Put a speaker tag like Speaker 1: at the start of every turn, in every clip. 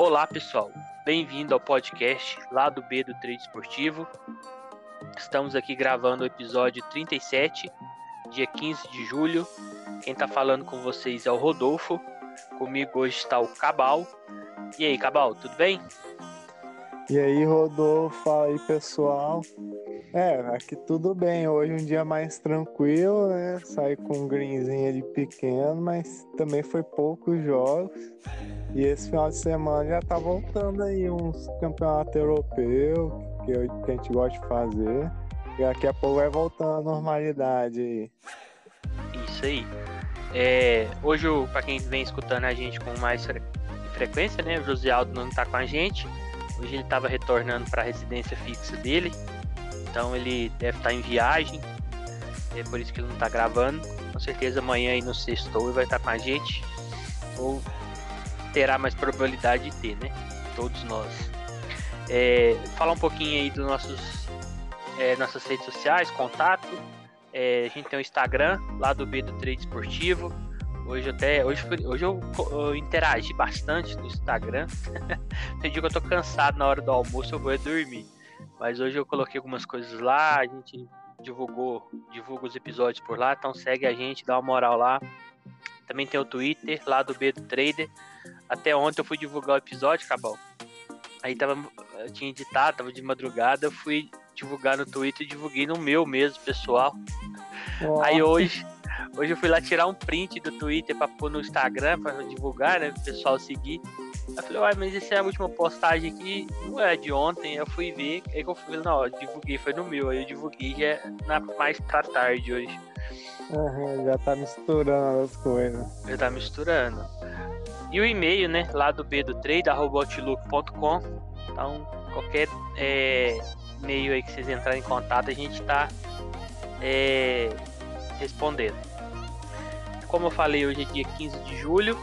Speaker 1: Olá, pessoal. Bem-vindo ao podcast lá do B do Trade Esportivo. Estamos aqui gravando o episódio 37, dia 15 de julho. Quem está falando com vocês é o Rodolfo. Comigo hoje está o Cabal. E aí, Cabal, tudo bem?
Speaker 2: E aí, Rodolfo, fala aí, pessoal. É, aqui tudo bem. Hoje um dia mais tranquilo, né? Saí com um greenzinho ali pequeno, mas também foi poucos jogos. E esse final de semana já tá voltando aí uns campeonatos europeus que, que a gente gosta de fazer. E daqui a pouco vai voltando à normalidade aí.
Speaker 1: Isso aí. É, hoje, para quem vem escutando a gente com mais frequência, né? O José Aldo não tá com a gente. Hoje ele estava retornando para a residência fixa dele. Então ele deve estar tá em viagem. É por isso que ele não está gravando. Com certeza amanhã aí no sexto ele vai estar tá com a gente. Ou terá mais probabilidade de ter, né? Todos nós. É, falar um pouquinho aí dos nossos é, nossas redes sociais, contato. É, a gente tem o Instagram, lá do B do Trade Esportivo. Hoje até hoje, hoje eu, eu interagi bastante no Instagram. Tem dia que eu tô cansado na hora do almoço, eu vou dormir. Mas hoje eu coloquei algumas coisas lá, a gente divulgou, divulga os episódios por lá, então segue a gente, dá uma moral lá. Também tem o Twitter, lá do B do Trader. Até ontem eu fui divulgar o episódio, Cabal. Aí tava, eu tinha editado, tava de madrugada, eu fui divulgar no Twitter e divulguei no meu mesmo, pessoal. Nossa. Aí hoje Hoje eu fui lá tirar um print do Twitter pra pôr no Instagram, pra divulgar, né? O pessoal seguir. Eu falei, uai, mas essa é a última postagem aqui, não é de ontem. Eu fui ver, aí que eu fui, não, eu divulguei, foi no meu. Aí eu divulguei já é na, mais pra tarde hoje.
Speaker 2: Uhum, já tá misturando as coisas.
Speaker 1: Já tá misturando. E o e-mail, né? Lá do B do trade, outlook.com. Então, qualquer é, e-mail aí que vocês entrarem em contato, a gente tá é, respondendo. Como eu falei, hoje é dia 15 de julho,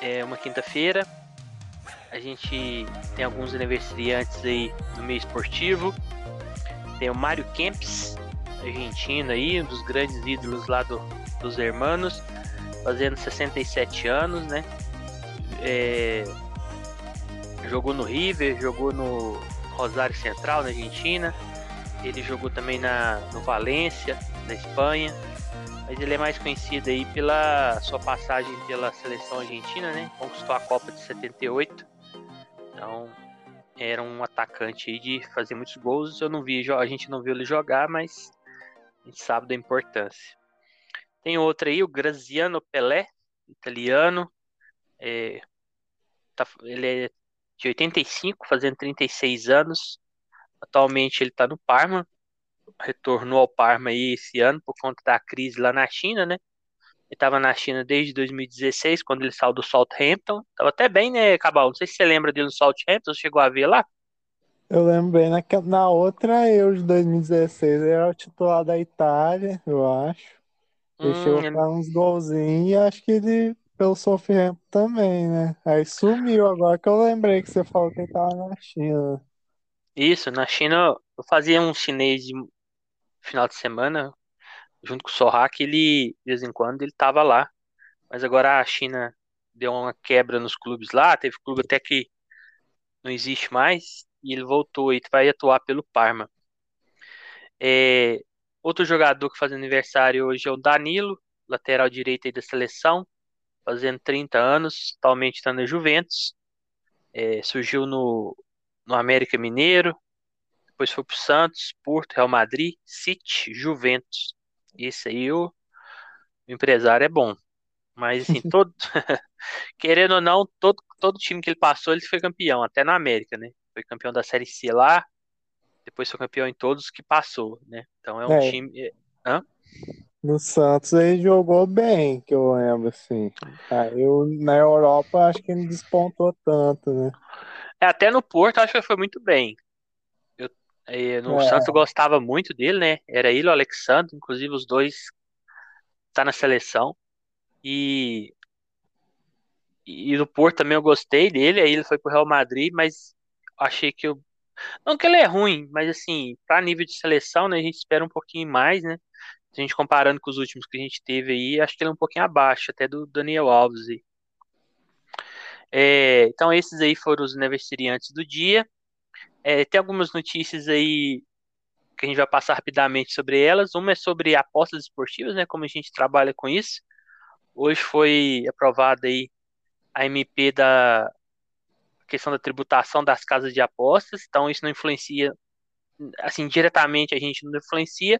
Speaker 1: é uma quinta-feira. A gente tem alguns aniversariantes aí no meio esportivo. Tem o Mário Kempis, argentino aí, um dos grandes ídolos lá do, dos hermanos, fazendo 67 anos, né? É, jogou no River, jogou no Rosário Central, na Argentina. Ele jogou também na, no Valência, na Espanha. Mas ele é mais conhecido aí pela sua passagem pela seleção argentina, né? Conquistou a Copa de 78. Então, era um atacante de fazer muitos gols. Eu não vi, a gente não viu ele jogar, mas a gente sabe da importância. Tem outro aí, o Graziano Pelé, italiano. É, tá, ele é de 85, fazendo 36 anos. Atualmente ele está no Parma, retornou ao Parma aí esse ano por conta da crise lá na China, né? Ele estava na China desde 2016, quando ele saiu do Southampton. Tava até bem, né, Cabal? Não sei se você lembra dele no Southampton, chegou a ver lá?
Speaker 2: Eu lembro bem, na, na outra eu de 2016, ele era o titular da Itália, eu acho. Ele hum, chegou a uns golzinhos e acho que ele pelo Southampton também, né? Aí sumiu agora que eu lembrei que você falou que ele tava na China.
Speaker 1: Isso, na China eu fazia um chinês de final de semana, junto com o Sorrak, ele, de vez em quando, ele tava lá. Mas agora a China deu uma quebra nos clubes lá, teve clube até que não existe mais, e ele voltou e vai atuar pelo Parma. É, outro jogador que faz aniversário hoje é o Danilo, lateral direito aí da seleção, fazendo 30 anos, atualmente está na Juventus. É, surgiu no, no América Mineiro, depois foi pro Santos, Porto, Real Madrid, City, Juventus. Esse aí o, o empresário é bom. Mas assim, todo querendo ou não, todo, todo time que ele passou, ele foi campeão, até na América, né? Foi campeão da Série C lá, depois foi campeão em todos que passou, né? Então é um é. time. É, hã?
Speaker 2: No Santos ele jogou bem, que eu lembro, assim. Ah, eu, na Europa acho que ele despontou tanto, né?
Speaker 1: É, até no Porto acho que foi muito bem. E no é. Santos eu gostava muito dele, né? Era ele o Alexandre, inclusive os dois tá na seleção. E e no Porto também eu gostei dele, aí ele foi pro Real Madrid, mas achei que eu não que ele é ruim, mas assim, para nível de seleção, né, a gente espera um pouquinho mais, né? A gente comparando com os últimos que a gente teve aí, acho que ele é um pouquinho abaixo até do Daniel Alves aí. É, então, esses aí foram os aniversariantes do dia. É, tem algumas notícias aí que a gente vai passar rapidamente sobre elas. Uma é sobre apostas esportivas, né? Como a gente trabalha com isso. Hoje foi aprovada aí a MP da questão da tributação das casas de apostas. Então, isso não influencia, assim, diretamente a gente não influencia.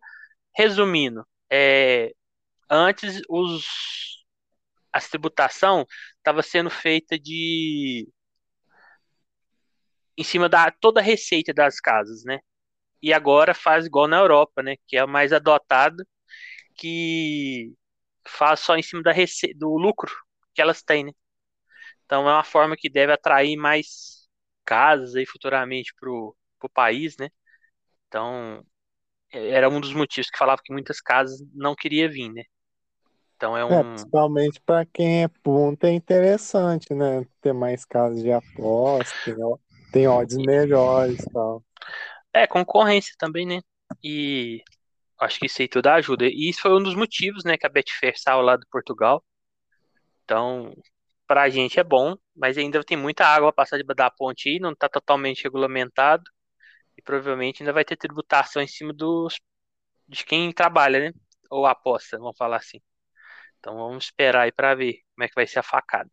Speaker 1: Resumindo, é, antes os a tributação estava sendo feita de em cima da toda a receita das casas, né? E agora faz igual na Europa, né? Que é mais adotado, que faz só em cima da receita, do lucro que elas têm, né? Então é uma forma que deve atrair mais casas aí futuramente pro, pro país, né? Então era um dos motivos que falava que muitas casas não queria vir, né? Então é um. É,
Speaker 2: principalmente para quem é ponta é interessante, né? Ter mais casas de aposta, tem, tem odds melhores e tal.
Speaker 1: É, concorrência também, né? E acho que isso aí tudo ajuda. E isso foi um dos motivos, né, que a Betfair saiu lá do Portugal. Então, pra gente é bom, mas ainda tem muita água a passar da ponte aí, não tá totalmente regulamentado. E provavelmente ainda vai ter tributação em cima dos de quem trabalha, né? Ou aposta, vamos falar assim. Então vamos esperar aí para ver como é que vai ser a facada.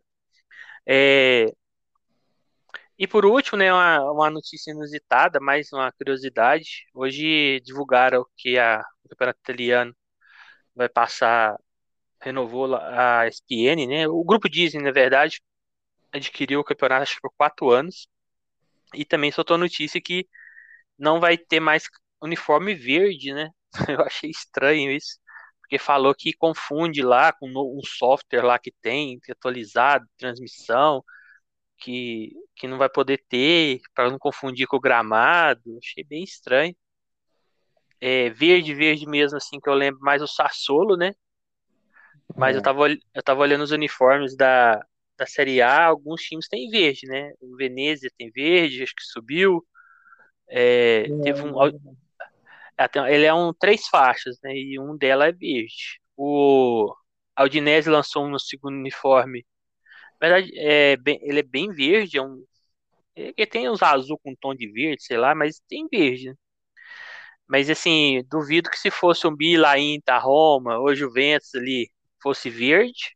Speaker 1: É... E por último, né, uma, uma notícia inusitada, mais uma curiosidade. Hoje divulgaram que a, o campeonato italiano vai passar, renovou a SPN, né? O grupo Disney, na verdade, adquiriu o campeonato acho, por quatro anos. E também soltou a notícia que não vai ter mais uniforme verde, né? Eu achei estranho isso porque falou que confunde lá com um software lá que tem atualizado, transmissão, que, que não vai poder ter, para não confundir com o gramado. Achei bem estranho. É, verde, verde mesmo, assim, que eu lembro mais o Sassolo, né? Mas é. eu, tava, eu tava olhando os uniformes da, da Série A, alguns times têm verde, né? O Venezia tem verde, acho que subiu. É, teve um, é. Ele é um três faixas, né? E um dela é verde. O Aldinese lançou um no segundo uniforme. Na verdade, é bem, ele é bem verde, é um. Ele tem uns azul com tom de verde, sei lá, mas tem verde. Né? Mas assim, duvido que se fosse um Bila Inter, Roma ou Juventus ali fosse verde,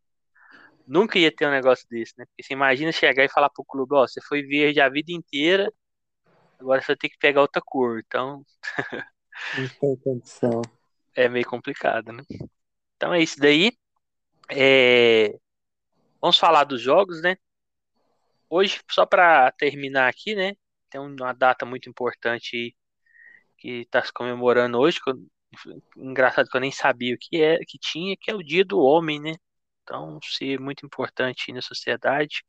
Speaker 1: nunca ia ter um negócio desse, né? Porque você imagina chegar e falar pro clube, ó, você foi verde a vida inteira, agora você vai ter que pegar outra cor. Então,
Speaker 2: Não tem condição.
Speaker 1: É meio complicado, né? Então é isso daí. É... Vamos falar dos jogos, né? Hoje, só para terminar aqui, né? Tem uma data muito importante que está se comemorando hoje. Engraçado que eu nem sabia o que é que tinha, que é o Dia do Homem, né? Então, ser muito importante na sociedade,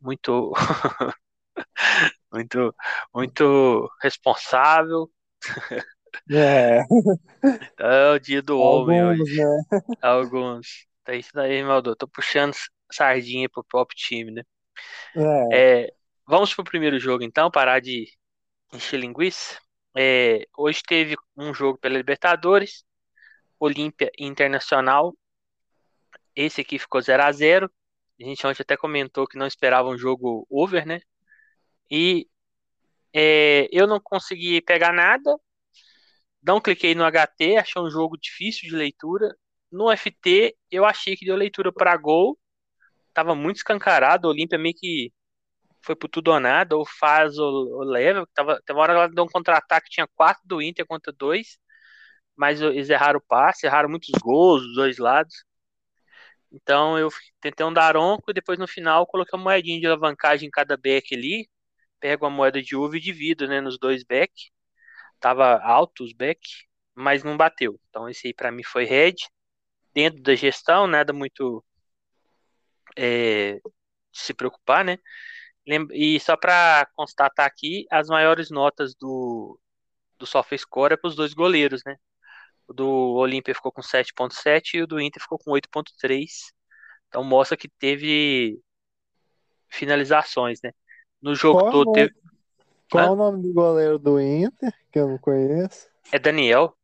Speaker 1: muito, muito, muito responsável.
Speaker 2: É.
Speaker 1: é o dia do homem hoje. Né? Alguns. Tá isso daí, Maldo. Tô puxando sardinha pro próprio time, né? É. é. vamos pro primeiro jogo, então, parar de encher linguiça. É, hoje teve um jogo pela Libertadores, Olímpia Internacional. Esse aqui ficou 0 a 0 A gente ontem até comentou que não esperava um jogo over, né? E é, eu não consegui pegar nada, não cliquei no HT, achei um jogo difícil de leitura. No FT, eu achei que deu leitura para gol. Tava muito escancarado. O Olímpia meio que foi por tudo ou nada, ou faz ou, leva. Tava, teve uma hora ela deu um contra-ataque, tinha quatro do Inter contra dois. Mas eles erraram o passe, erraram muitos gols dos dois lados. Então eu tentei um daronco e depois no final coloquei uma moedinha de alavancagem em cada back ali. Pego a moeda de uva e divido né, nos dois back tava alto os back, mas não bateu. Então esse aí para mim foi red. Dentro da gestão, nada muito é, de se preocupar, né? E só para constatar aqui, as maiores notas do, do SofaScore é para os dois goleiros, né? O do Olímpia ficou com 7.7 e o do Inter ficou com 8.3. Então mostra que teve finalizações, né? No jogo Qual todo teve...
Speaker 2: Qual o nome do goleiro do Inter, que eu não conheço?
Speaker 1: É Daniel.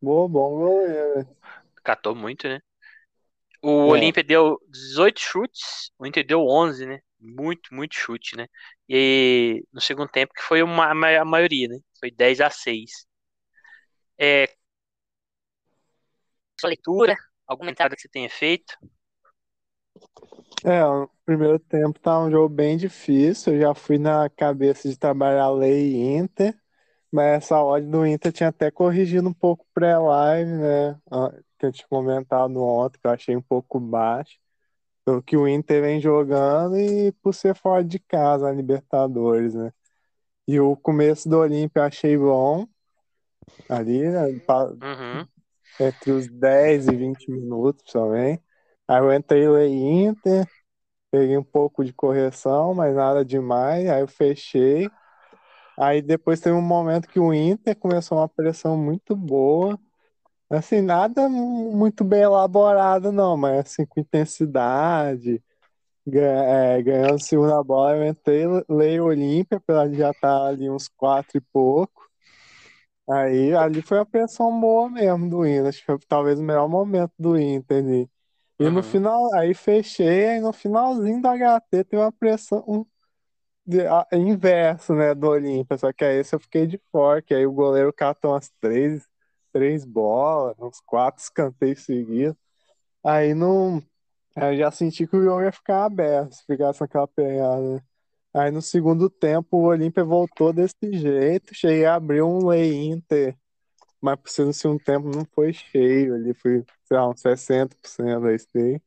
Speaker 2: Boa, bom goleiro.
Speaker 1: Catou muito, né? O é. Olímpia deu 18 chutes, o Inter deu 11, né? Muito, muito chute, né? E no segundo tempo, que foi uma, a maioria, né? Foi 10 a 6. É, sua leitura, alguma entrada que você tenha feito?
Speaker 2: É, o primeiro tempo tá um jogo bem difícil. Eu já fui na cabeça de trabalhar lei Inter, mas essa odd do Inter tinha até corrigido um pouco pré-live, né? Que eu tinha comentado ontem, que eu achei um pouco baixo. Pelo que o Inter vem jogando e por ser fora de casa na Libertadores, né? E o começo do Olímpia eu achei bom. Ali, né?
Speaker 1: Uhum.
Speaker 2: Entre os 10 e 20 minutos também. Aí eu entrei no Inter, peguei um pouco de correção, mas nada demais. Aí eu fechei. Aí depois teve um momento que o Inter começou uma pressão muito boa. Assim, nada muito bem elaborado, não, mas assim, com intensidade, é, ganhando segunda bola, eu entrei, lei Olímpia, de já tá ali uns quatro e pouco. Aí ali foi a pressão boa mesmo do Inter, acho que foi talvez o melhor momento do Inter ali. E no
Speaker 1: Uhum.
Speaker 2: final, aí fechei, aí no finalzinho do HT tem uma pressão um, de, a, inverso, né, do Olímpia, só que aí esse eu fiquei de fora, que aí o goleiro catou umas três três bolas, uns quatro escanteios seguidos. Aí não. Eu já senti que o jogo ia ficar aberto, se ficasse naquela pegada. Né? Aí no segundo tempo o Olímpia voltou desse jeito, cheguei a abrir um lay Inter, mas por ser no segundo tempo não foi cheio, ali foi, sei lá, uns 60% da stay.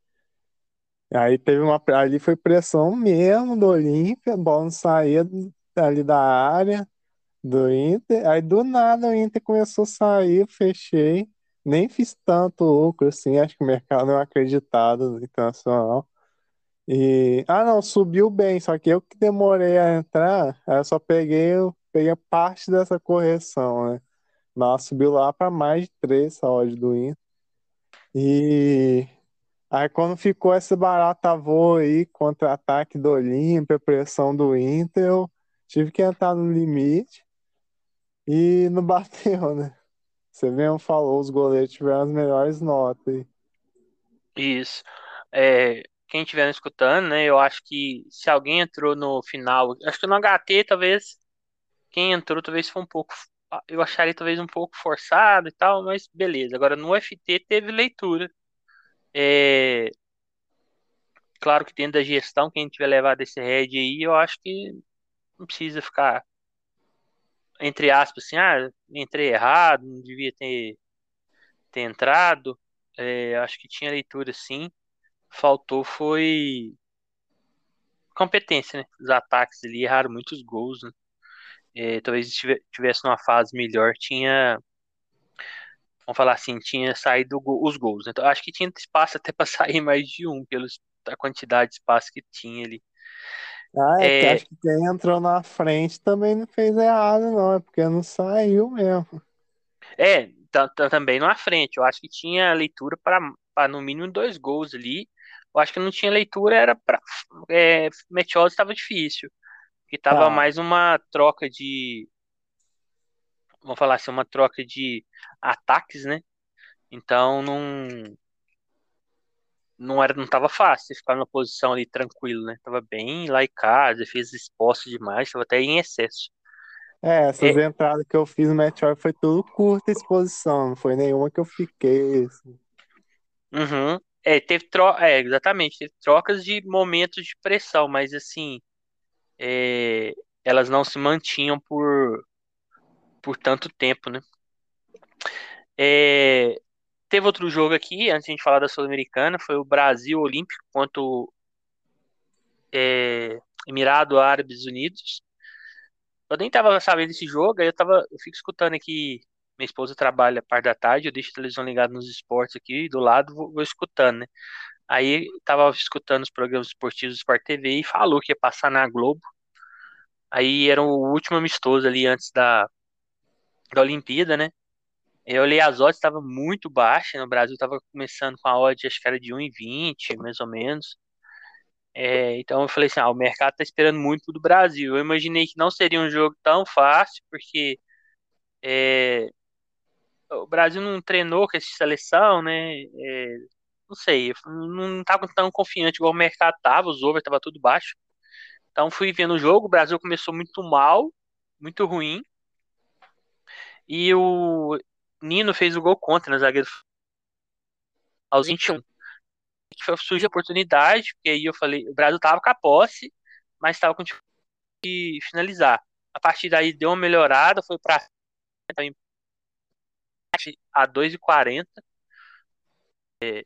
Speaker 2: Aí teve uma. Ali foi pressão mesmo do Olímpia, a bola não saía ali da área do Inter. Aí do nada o Inter começou a sair, fechei. Nem fiz tanto lucro assim, acho que o mercado não é acreditado no internacional. E. Ah, não, subiu bem, só que eu que demorei a entrar, eu só peguei, eu peguei parte dessa correção, né? Mas subiu lá para mais de 3 essa odd do Inter. E aí quando ficou esse barata voa aí, contra-ataque do Olímpia, pressão do Inter, eu tive que entrar no limite. E não bateu, né? Você mesmo falou, os goleiros tiveram as melhores notas aí.
Speaker 1: Isso. É, quem estiver escutando, né? Eu acho que se alguém entrou no final, acho que no HT, talvez quem entrou talvez foi um pouco, eu acharia talvez um pouco forçado e tal, mas beleza. Agora no FT teve leitura. É, claro que dentro da gestão, quem tiver levado esse head aí, eu acho que não precisa ficar entre aspas, assim, ah, entrei errado, não devia ter, ter entrado. É, acho que tinha leitura sim. Faltou foi competência, né? Os ataques ali erraram muitos gols, né? É, talvez tivesse numa fase melhor, tinha. Vamos falar assim, tinha saído os gols. Né? Então, acho que tinha espaço até para sair mais de um, pela quantidade de espaço que tinha ali.
Speaker 2: Ah, é, é... acho que quem entrou na frente também não fez errado, não, é porque não saiu mesmo.
Speaker 1: É, também na frente. Eu acho que tinha leitura para no mínimo dois gols ali. Eu acho que não tinha leitura, era para. É, Meteoros estava difícil. Que tava ah. mais uma troca de. Vamos falar assim, uma troca de ataques, né? Então não não era não tava fácil ficar numa posição ali tranquilo, né? Tava bem laicado, defesa exposta demais, tava até em excesso.
Speaker 2: É, essas é... entradas que eu fiz no Meteor foi tudo curta exposição, não foi nenhuma que eu fiquei. Assim.
Speaker 1: Uhum. É, teve tro... é, exatamente, teve trocas de momentos de pressão, mas assim, é... elas não se mantinham por por tanto tempo, né? É, Teve outro jogo aqui, antes de a gente falar da Sul-Americana, foi o Brasil Olímpico contra o é, Emirado Árabes Unidos. Eu nem tava sabendo desse jogo, aí eu tava. Eu fico escutando aqui. Minha esposa trabalha parte da tarde, eu deixo a televisão ligada nos esportes aqui, do lado vou, vou escutando, né? Aí tava escutando os programas esportivos do Sport TV e falou que ia passar na Globo. Aí era o último amistoso ali antes da, da Olimpíada, né? Eu olhei as odds, estava muito baixa. No Brasil estava começando com a odd, acho que era de 1,20, mais ou menos. É, então eu falei assim, ah, o mercado está esperando muito do Brasil. Eu imaginei que não seria um jogo tão fácil, porque é, o Brasil não treinou com essa seleção, né? É, não sei, não estava tão confiante igual o mercado estava, os over estava tudo baixo. Então fui vendo o jogo, o Brasil começou muito mal, muito ruim. E o Nino fez o gol contra no zagueiro aos 21. Surgiu a oportunidade, porque aí eu falei, o Brasil tava com a posse, mas estava com de finalizar. A partir daí deu uma melhorada, foi para a 2,40 é,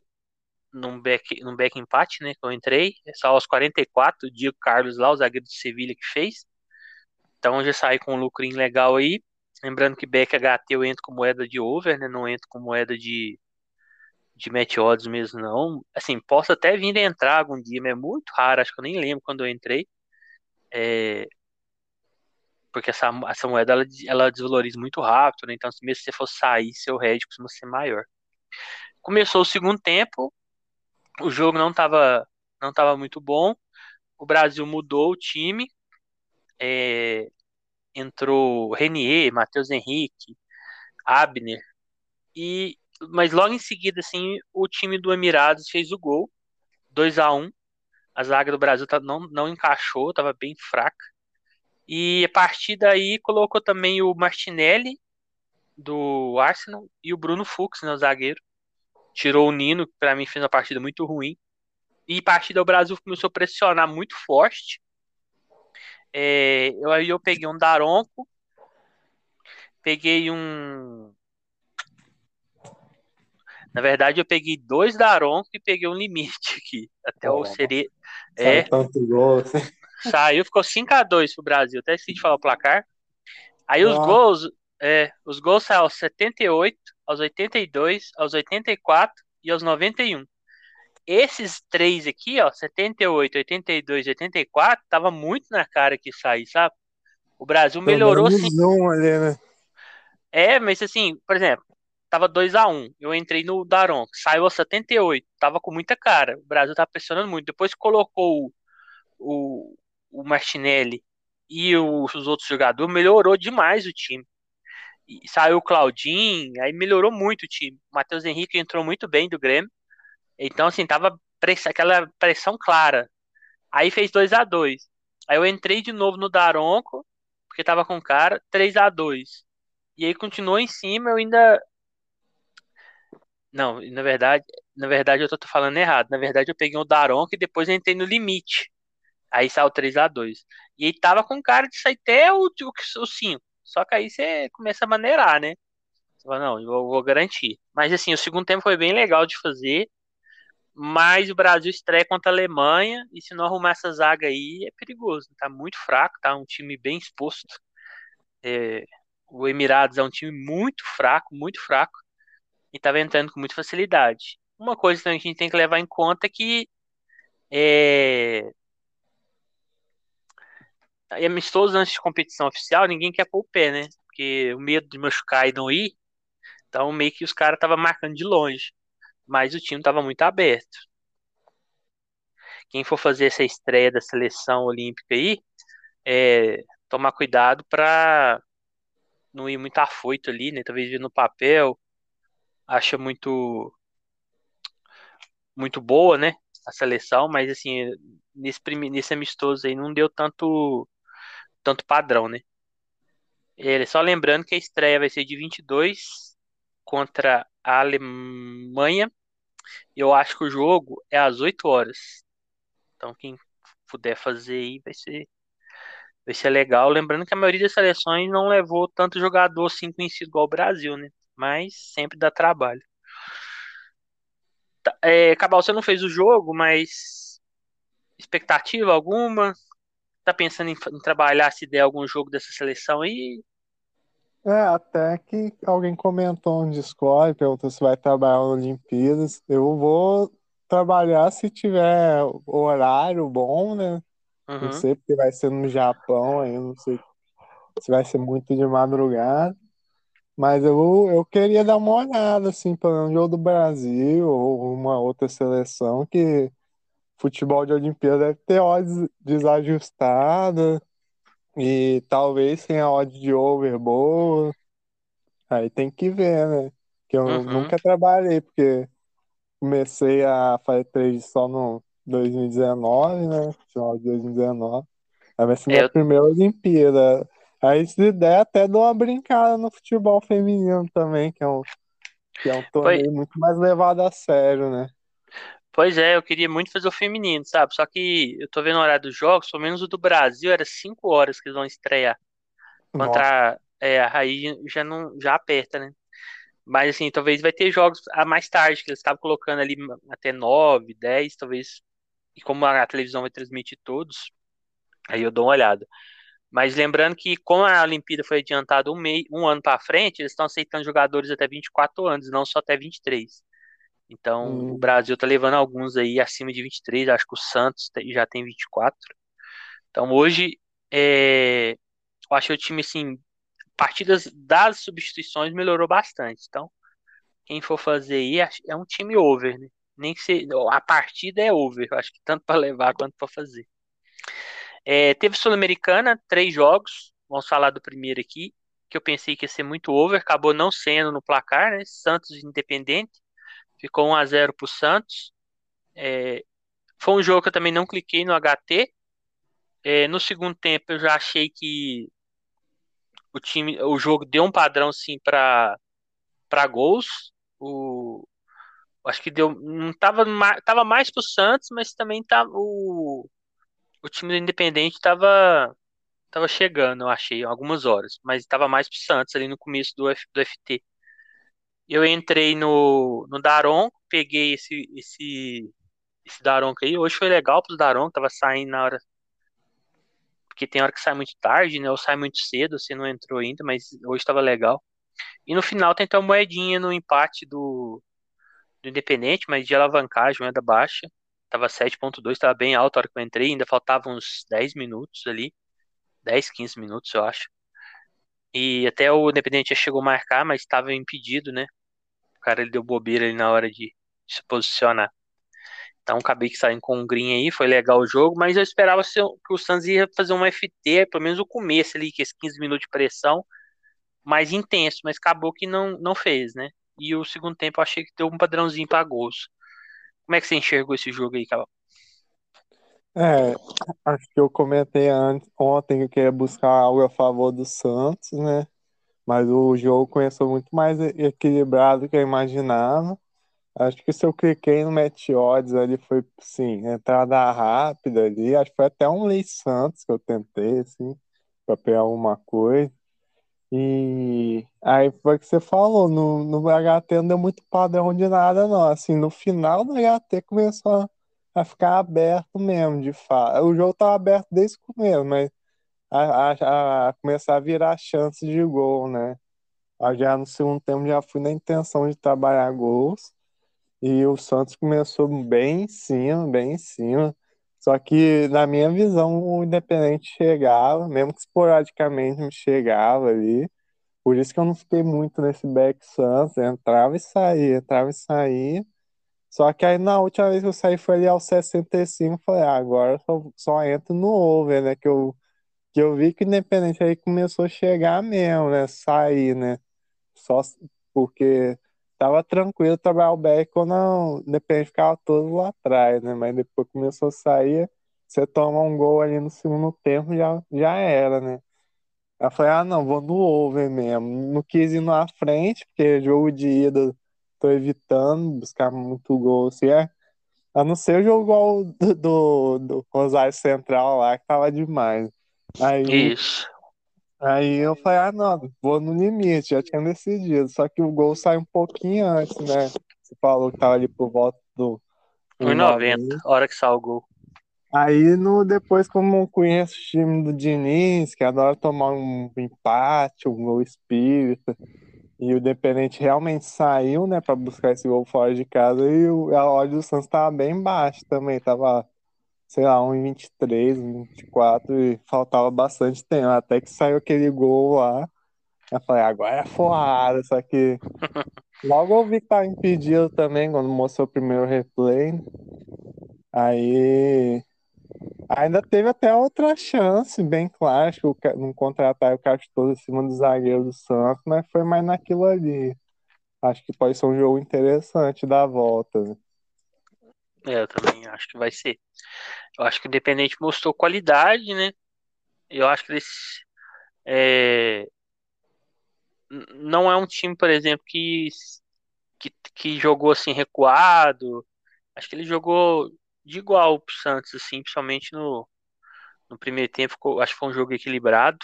Speaker 1: num back, num back empate, né, que eu entrei, é só aos 44, o Diego Carlos lá, o zagueiro do Sevilha que fez. Então já saí com um lucrinho legal aí. Lembrando que back HT eu entro com moeda de over, né, não entro com moeda de de match odds mesmo não. Assim, posso até vir entrar algum dia, mas é muito raro, acho que eu nem lembro quando eu entrei. É, porque essa, essa moeda ela, ela desvaloriza muito rápido, né? Então, mesmo se você for sair, seu head costuma ser maior. Começou o segundo tempo, o jogo não estava não tava muito bom. O Brasil mudou o time. É, entrou Renier, Matheus Henrique, Abner. E, mas logo em seguida, assim, o time do Emirados fez o gol, 2 a 1 A zaga do Brasil tá, não, não encaixou, estava bem fraca. E a partir daí colocou também o Martinelli do Arsenal e o Bruno Fux, né, o zagueiro. Tirou o Nino, que para mim fez uma partida muito ruim. E a partida o Brasil começou a pressionar muito forte. É, eu, aí eu peguei um Daronco, peguei um. Na verdade, eu peguei dois Daronco e peguei um limite aqui. Até oh, o seria. É, tanto gol. Assim. Saiu, ficou 5x2 pro Brasil. Até esqueci de falar o placar. Aí os gols, é, os gols saíram aos 78, aos 82, aos 84 e aos 91. Esses três aqui, ó, 78, 82 e 84, tava muito na cara que sair, sabe? O Brasil melhorou sim. Ali, né? É, mas assim, por exemplo, tava 2x1. Eu entrei no Daron, saiu a 78, tava com muita cara. O Brasil tava pressionando muito. Depois colocou o, o Martinelli e os, os outros jogadores, melhorou demais o time. E saiu o Claudinho, aí melhorou muito o time. O Matheus Henrique entrou muito bem do Grêmio. Então, assim, tava press aquela pressão clara. Aí fez 2 a 2 Aí eu entrei de novo no Daronco, porque tava com cara, 3 a 2 E aí continuou em cima, eu ainda. Não, na verdade, na verdade eu tô falando errado. Na verdade, eu peguei o Daronco e depois entrei no limite. Aí saiu 3x2. E aí tava com cara de sair até o, o, o 5. Só que aí você começa a maneirar, né? Você fala, não, eu vou garantir. Mas assim, o segundo tempo foi bem legal de fazer. Mas o Brasil estreia contra a Alemanha. E se não arrumar essa zaga aí, é perigoso. Tá muito fraco, tá? Um time bem exposto. É, o Emirados é um time muito fraco, muito fraco. E tava entrando com muita facilidade. Uma coisa que a gente tem que levar em conta é que é, e amistoso antes de competição oficial, ninguém quer pôr o pé, né? Porque o medo de machucar e não ir. Então, meio que os caras estavam marcando de longe. Mas o time estava muito aberto. Quem for fazer essa estreia da seleção olímpica aí, é, tomar cuidado para não ir muito afoito ali, né? Talvez vir no papel, acha muito muito boa, né? A seleção, mas assim, nesse, nesse amistoso aí não deu tanto tanto padrão, né? Ele, só lembrando que a estreia vai ser de 22 contra a Alemanha. Eu acho que o jogo é às 8 horas. Então quem puder fazer aí vai ser vai ser legal. Lembrando que a maioria das seleções não levou tanto jogador assim conhecido igual o Brasil, né? Mas sempre dá trabalho. Tá, é, Cabal, você não fez o jogo, mas expectativa alguma? tá pensando em, em, trabalhar se der algum jogo dessa seleção aí?
Speaker 2: É, até que alguém comentou no Discord, perguntou se vai trabalhar nas Olimpíadas. Eu vou trabalhar se tiver horário bom, né? Uhum. Não sei porque vai ser no Japão aí, não sei se vai ser muito de madrugada. Mas eu, eu queria dar uma olhada, assim, pelo jogo do Brasil ou uma outra seleção que futebol de Olimpíada deve ter odds desajustada e talvez tenha odds de over boa. Aí tem que ver, né? Que eu uhum. nunca trabalhei, porque comecei a fazer trade só no 2019, né? Final de 2019. Vai ser minha
Speaker 1: É, eu-
Speaker 2: primeira Olimpíada. Aí, se der, até dou uma brincada no futebol feminino também, que é um, que é um torneio muito mais levado a sério, né?
Speaker 1: Pois é, eu queria muito fazer o feminino, sabe? Só que eu tô vendo o horário dos jogos, pelo menos o do Brasil era 5 horas que eles vão estrear.
Speaker 2: Nossa,
Speaker 1: Contra. É, aí já não já aperta, né? Mas assim, talvez vai ter jogos a mais tarde, que eles estavam colocando ali até 9, 10, talvez. E como a televisão vai transmitir todos, aí eu dou uma olhada. Mas lembrando que, como a Olimpíada foi adiantada um, mei, um ano para frente, eles estão aceitando jogadores até 24 anos, não só até 23. Então, o
Speaker 2: hum,
Speaker 1: Brasil tá levando alguns aí acima de 23, acho que o Santos já tem 24. Então, hoje, é, eu acho que o time, assim, partidas das substituições melhorou bastante. Então, quem for fazer aí, acho- é um time over, né? Nem que se, a partida é over, eu acho que tanto para levar quanto para fazer. É, teve Sul-Americana, três jogos. Vamos falar do primeiro aqui, que eu pensei que ia ser muito over, acabou não sendo no placar, né? Santos Independente, ficou 1 a 0 pro Santos. É, foi um jogo que eu também não cliquei no HT. É, no segundo tempo eu já achei que o time, o jogo deu um padrão sim para para gols. O, acho que deu, não tava, tava mais pro Santos, mas também tava o, o time do Independente tava tava chegando, eu achei, algumas horas, mas tava mais pro Santos ali no começo do, F, do FT. Eu entrei no, no Daron, peguei esse esse esse Daronco aí. Hoje foi legal pros Daronco, tava saindo na hora porque tem hora que sai muito tarde, né? Ou sai muito cedo, você não entrou ainda, mas hoje tava legal. E no final tem uma moedinha no empate do, do Independente, mas de alavancagem, moeda baixa. Tava 7.2, tava bem alto a hora que eu entrei, ainda faltavam uns 10 minutos ali, 10, 15 minutos, eu acho. E até o Independente já chegou a marcar, mas estava impedido, né? O cara ele deu bobeira ali na hora de se posicionar. Então acabei que saindo com um green aí, foi legal o jogo, mas eu esperava que o Suns ia fazer um FT, pelo menos o começo ali, que esses 15 minutos de pressão, mais intenso, mas acabou que não, não fez, né? E o segundo tempo eu achei que deu um padrãozinho para gols. Como é que você enxergou esse jogo aí, Cabal?
Speaker 2: é, acho que eu comentei antes, ontem que eu queria buscar algo a favor do Santos, né? Mas o jogo começou muito mais equilibrado do que eu imaginava. Acho que se eu cliquei no Match Odds ali foi, sim, entrada rápida ali. Acho que foi até um Lei Santos que eu tentei, assim, pra pegar alguma coisa. E aí foi o que você falou, no, no HT não deu muito padrão de nada, não. Assim, no final do HT começou a, a ficar aberto mesmo, de fato. O jogo tava aberto desde o começo, mas a, a, a começar a virar chance de gol, né? Já no segundo tempo já fui na intenção de trabalhar gols. E o Santos começou bem em cima, bem em cima. Só que, na minha visão, o Independente chegava, mesmo que esporadicamente chegava ali. Por isso que eu não fiquei muito nesse back Santos. Entrava e saía, entrava e saía. Só que aí na última vez que eu saí foi ali aos 65. eu Falei, ah, agora só, só entro no over, né? Que eu, que eu vi que Independente aí começou a chegar mesmo, né? Sair, né? Só porque tava tranquilo trabalhar o back quando o Independente ficava todo lá atrás, né? Mas depois começou a sair, você toma um gol ali no segundo tempo, já, já era, né? Aí falei, ah, não, vou no over mesmo. Não quis ir na frente, porque jogo de ida tô evitando buscar muito gol, assim, é. A não ser o jogo do, do, do Rosário Central lá, que tava demais. Aí,
Speaker 1: Isso.
Speaker 2: aí eu falei, ah, não, vou no limite, já tinha decidido. Só que o gol sai um pouquinho antes, né? Você falou que tava ali por volta do
Speaker 1: 1,90,
Speaker 2: 1,90.
Speaker 1: hora que sai o gol.
Speaker 2: Aí no, depois, como eu conheço o time do Diniz, que adora tomar um empate, um gol espírita, e o Independente realmente saiu, né, pra buscar esse gol fora de casa, e o, a odd do Santos tava bem baixa também, tava, sei lá, 1,23, 1,24, e faltava bastante tempo, até que saiu aquele gol lá. Eu falei, agora é forrada, só que logo eu vi que tava impedido também, quando mostrou o primeiro replay. Aí. Ainda teve até outra chance, bem claro, acho que o ca- não contratar o Castor em cima do zagueiro do Santos, mas foi mais naquilo ali. Acho que pode ser um jogo interessante da volta. né?
Speaker 1: É, eu também acho que vai ser. Eu acho que o Independente mostrou qualidade, né? Eu acho que eles é, não é um time, por exemplo, que, que, que jogou assim recuado. Acho que ele jogou de igual pro Santos, assim, principalmente no, no primeiro tempo. Acho que foi um jogo equilibrado.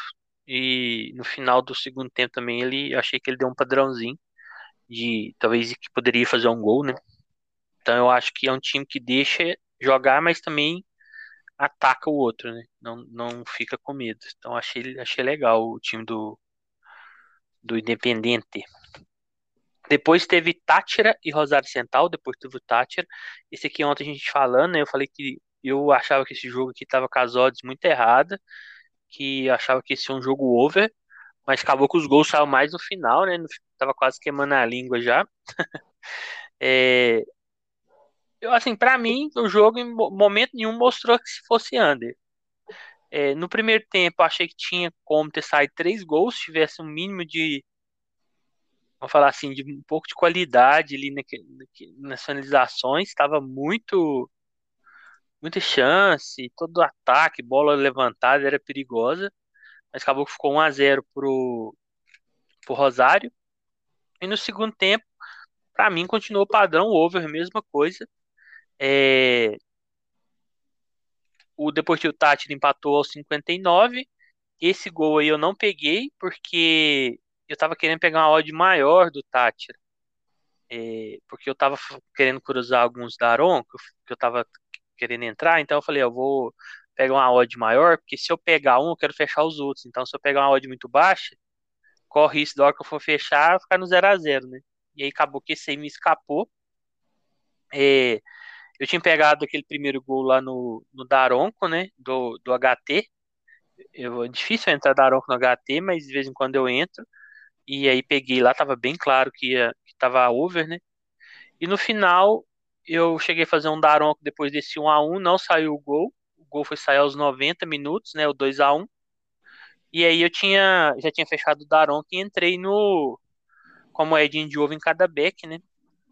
Speaker 1: E no final do segundo tempo também ele achei que ele deu um padrãozinho de talvez que poderia fazer um gol, né? Então eu acho que é um time que deixa jogar, mas também ataca o outro, né? Não, não fica com medo. Então achei, achei legal o time do, do Independente. Depois teve Tátira e Rosário Central, depois teve o Tátira. Esse aqui ontem a gente falando, né? Eu falei que eu achava que esse jogo aqui tava com as odds muito errada, que achava que esse é um jogo over, mas acabou que os gols saíram mais no final, né? Tava quase queimando a língua já. é, eu, assim, para mim, o jogo em momento nenhum mostrou que se fosse under. É, no primeiro tempo, achei que tinha como ter saído três gols, se tivesse um mínimo de, vamos falar assim, de um pouco de qualidade ali nas finalizações. Estava muito, muita chance, todo ataque, bola levantada era perigosa, mas acabou que ficou 1 a 0 pro, pro Rosário. E no segundo tempo, para mim, continuou padrão over, mesma coisa. É... O Deportivo Tátira empatou aos 59. Esse gol aí eu não peguei porque eu tava querendo pegar uma odd maior do Tátira. É... Porque eu tava querendo cruzar alguns da Aron, que eu tava querendo entrar, então eu falei, eu vou pegar uma odd maior, porque se eu pegar um, eu quero fechar os outros. Então, se eu pegar uma odd muito baixa, corre isso da hora que eu for fechar, ficar no 0 a 0 né? E aí acabou que esse aí me escapou. É, eu tinha pegado aquele primeiro gol lá no, no Daronco, né? Do, do HT. Eu, é difícil entrar Daronco no HT, mas de vez em quando eu entro. E aí peguei lá, tava bem claro que, ia, que tava over, né? E no final, eu cheguei a fazer um Daronco depois desse 1x1, não saiu o gol. O gol foi sair aos 90 minutos, né? O 2x1. E aí eu tinha, já tinha fechado o Daronco e entrei no, como moedinha de ovo em cada back, né?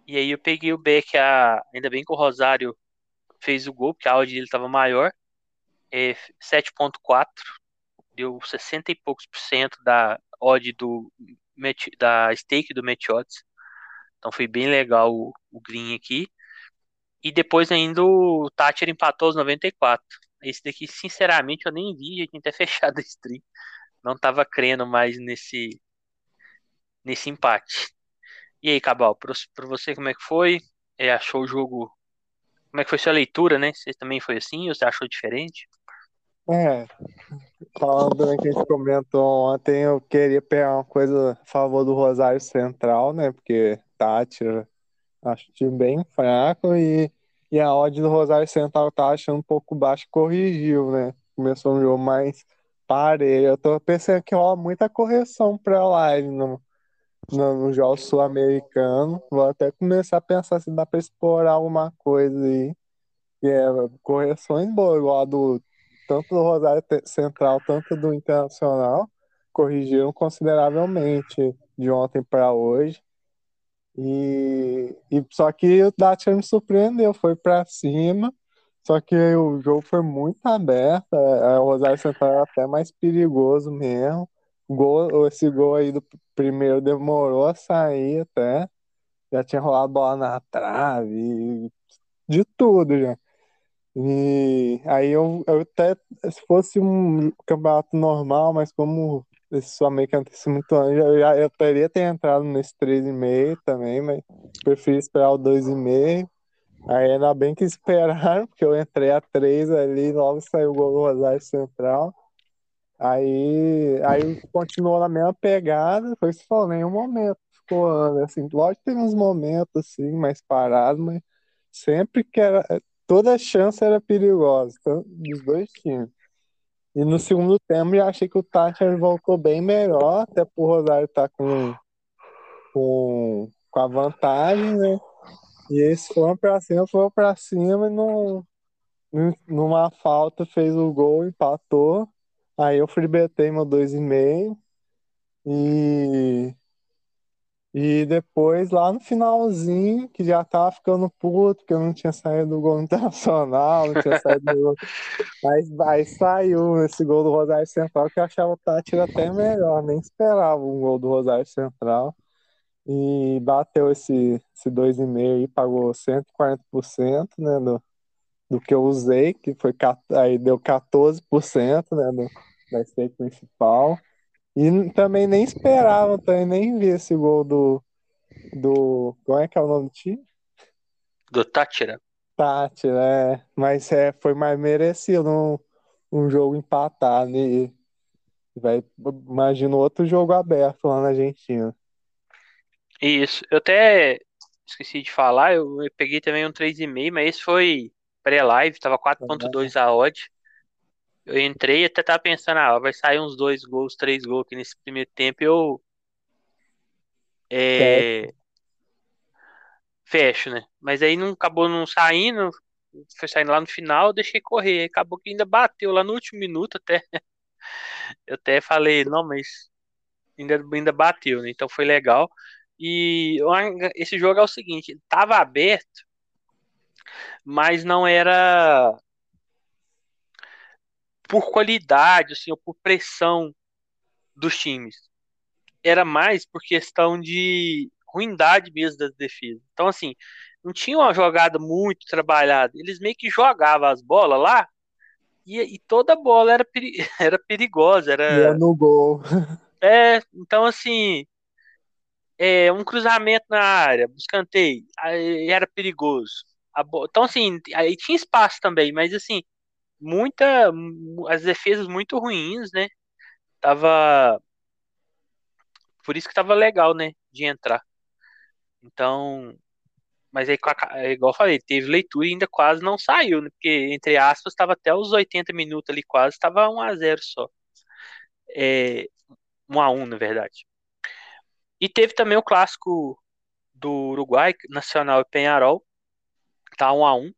Speaker 1: E aí eu peguei o back, a... ainda bem que o Rosário fez o gol, porque a odd dele estava maior, é 7.4, deu 60 e poucos por cento da odd do da stake do Odds. Então foi bem legal o, o green aqui. E depois ainda o Thatcher empatou os 94. Esse daqui, sinceramente, eu nem vi, já tinha até fechado a stream. Não tava crendo mais nesse nesse empate. E aí, Cabal, para você como é que foi? É, achou o jogo. Como é que foi sua leitura, né? Você também foi assim ou você achou diferente?
Speaker 2: É, falando do que a gente comentou ontem, eu queria pegar uma coisa a favor do Rosário Central, né? Porque Tati, acho time bem fraco e, e a odd do Rosário Central tá achando um pouco baixo corrigiu, né? Começou um jogo mais parelho. Eu tô pensando que rola muita correção pra live no, no, no jogo sul-americano. Vou até começar a pensar se dá para explorar alguma coisa aí. Que é correções boas, igual do tanto do Rosário Central, tanto do Internacional, corrigiram consideravelmente de ontem para hoje. E, e só que o Dacia me surpreendeu, foi para cima. Só que o jogo foi muito aberto, o Rosário Central era até mais perigoso mesmo gol, esse gol aí do primeiro demorou a sair até. Já tinha rolado bola na trave, de tudo já. E aí eu, eu até, se fosse um campeonato normal, mas como esse sul-americano tem muito antes, eu, eu teria ter entrado nesse 3,5 também, mas prefiro esperar o 2,5. Aí ainda bem que esperaram, porque eu entrei a 3 ali, logo saiu o gol do Rosário Central. Aí, aí continuou na mesma pegada, foi isso falou, nenhum momento ficou assim, lógico que tem uns momentos assim, mais parados, mas sempre que era, toda chance era perigosa, dos dois times. E no segundo tempo eu achei que o Thatcher voltou bem melhor, até pro Rosário estar tá com, com, com a vantagem, né? E eles foram pra cima, foram pra cima e não, numa falta fez o gol, empatou. Aí eu freebetei meu 2,5 e E depois, lá no finalzinho, que já tava ficando puto, porque eu não tinha saído do gol internacional, não tinha saído do gol. Mas aí saiu esse gol do Rosário Central, que eu achava o Tátira até melhor, nem esperava um gol do Rosário Central. E bateu esse, esse 2,5 aí, pagou 140%, né, do, do que eu usei, que foi aí deu 14%, né, do, da stake principal. E também nem esperavam, também nem vi esse gol do. do como é que é o nome do time?
Speaker 1: Do Tátira.
Speaker 2: Tátira, é. Mas é, foi mais merecido um, um jogo empatado. E vai, imagino outro jogo aberto lá na Argentina.
Speaker 1: Isso. Eu até esqueci de falar, eu peguei também um 3,5, mas esse foi pré-live, tava 4.2 a odd. Eu entrei e até tava pensando, ah, vai sair uns dois gols, três gols aqui nesse primeiro tempo eu. É, fecho, né? Mas aí não acabou não saindo, foi saindo lá no final, eu deixei correr. Acabou que ainda bateu lá no último minuto até. Eu até falei, não, mas ainda, ainda bateu, né? Então foi legal. E esse jogo é o seguinte, tava aberto, mas não era por qualidade, assim, ou por pressão dos times. Era mais por questão de ruindade mesmo das defesas. Então, assim, não tinha uma jogada muito trabalhada. Eles meio que jogavam as bolas lá e, e toda bola era, peri era perigosa. Era...
Speaker 2: No gol.
Speaker 1: É, então, assim, é, um cruzamento na área, escanteio, era perigoso. Então, assim, aí tinha espaço também, mas assim, muita. As defesas muito ruins, né? Tava. Por isso que tava legal, né? De entrar. Então. Mas aí, é igual eu falei, teve leitura e ainda quase não saiu, né? Porque, entre aspas, estava até os 80 minutos ali quase, estava 1x0 só. É, 1x1, na verdade. E teve também o clássico do Uruguai, Nacional e Penharol. Tá 1x1.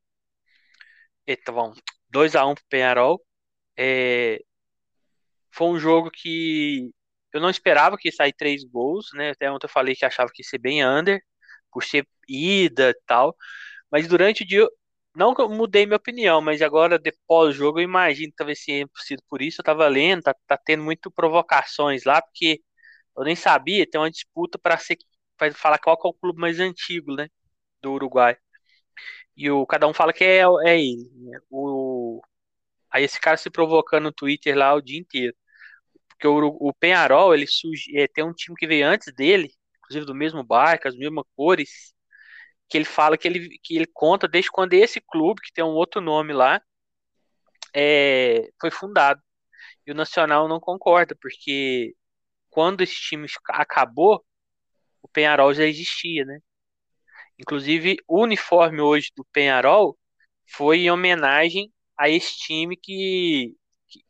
Speaker 1: Então, 2x1 pro Penharol. É... Foi um jogo que eu não esperava que ia sair três gols, né? Até ontem eu falei que achava que ia ser bem under, por ser ida e tal. Mas durante o dia, não que eu mudei minha opinião, mas agora, depois do jogo, eu imagino que talvez tenha sido por isso. Eu tava lendo, tá, tá tendo muito provocações lá, porque eu nem sabia, tem uma disputa para ser para falar qual é o clube mais antigo, né, do Uruguai. E o cada um fala que é, é ele. Né? O aí esse cara se provocando no Twitter lá o dia inteiro. Porque o, o Penharol, ele surge, é, tem um time que veio antes dele, inclusive do mesmo bairro, as mesmas cores, que ele fala que ele, que ele conta desde quando esse clube, que tem um outro nome lá, é, foi fundado. E o Nacional não concorda, porque quando esse time acabou, o Penharol já existia, né? Inclusive, o uniforme hoje do Penharol foi em homenagem a esse time que,